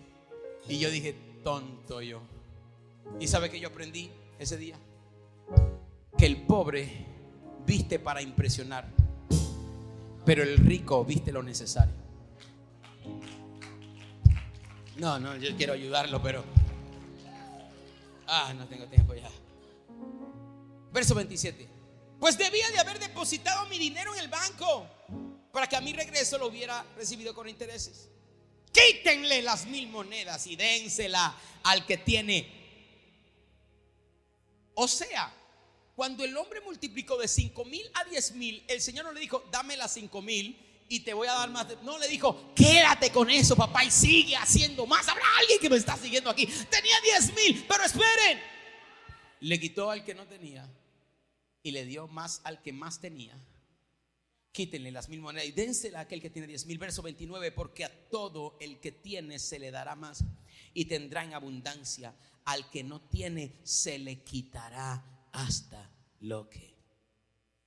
Y yo dije, tonto yo. ¿Y sabe que yo aprendí ese día? Que el pobre viste para impresionar, pero el rico viste lo necesario. No, no, yo quiero ayudarlo, pero... Ah, no tengo tiempo ya. Verso 27. Pues debía de haber depositado mi dinero en el banco para que a mi regreso lo hubiera recibido con intereses. Quítenle las mil monedas y dénsela al que tiene. O sea, cuando el hombre multiplicó de cinco mil a diez mil, el Señor no le dijo, dame las cinco mil y te voy a dar más. No le dijo, quédate con eso, papá, y sigue haciendo más. Habrá alguien que me está siguiendo aquí. Tenía diez mil, pero esperen. Le quitó al que no tenía y le dio más al que más tenía quítenle las mil monedas y dénsela a aquel que tiene diez mil. Verso 29, porque a todo el que tiene se le dará más y tendrá en abundancia. Al que no tiene se le quitará hasta lo que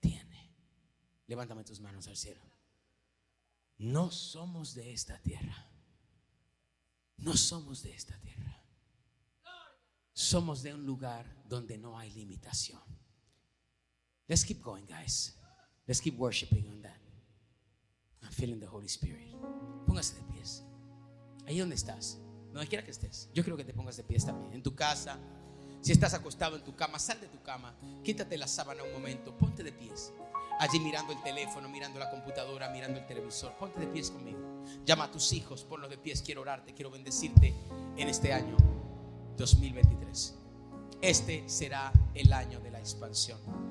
tiene. Levántame tus manos al cielo. No somos de esta tierra. No somos de esta tierra. Somos de un lugar donde no hay limitación. Let's keep going, guys. Let's keep worshiping on that. I'm feeling the Holy Spirit. Póngase de pies. Ahí donde estás, donde quiera que estés. Yo creo que te pongas de pies también. En tu casa, si estás acostado en tu cama, sal de tu cama, quítate la sábana un momento, ponte de pies. Allí mirando el teléfono, mirando la computadora, mirando el televisor, ponte de pies conmigo. Llama a tus hijos, ponlos de pies. Quiero orarte, quiero bendecirte en este año 2023. Este será el año de la expansión.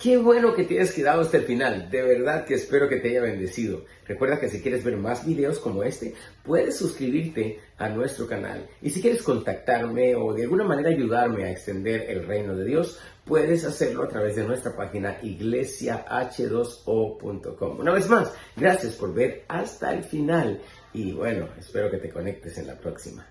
Qué bueno que te hayas quedado hasta el final. De verdad que espero que te haya bendecido. Recuerda que si quieres ver más videos como este, puedes suscribirte a nuestro canal. Y si quieres contactarme o de alguna manera ayudarme a extender el reino de Dios, puedes hacerlo a través de nuestra página iglesiah2o.com. Una vez más, gracias por ver hasta el final. Y bueno, espero que te conectes en la próxima.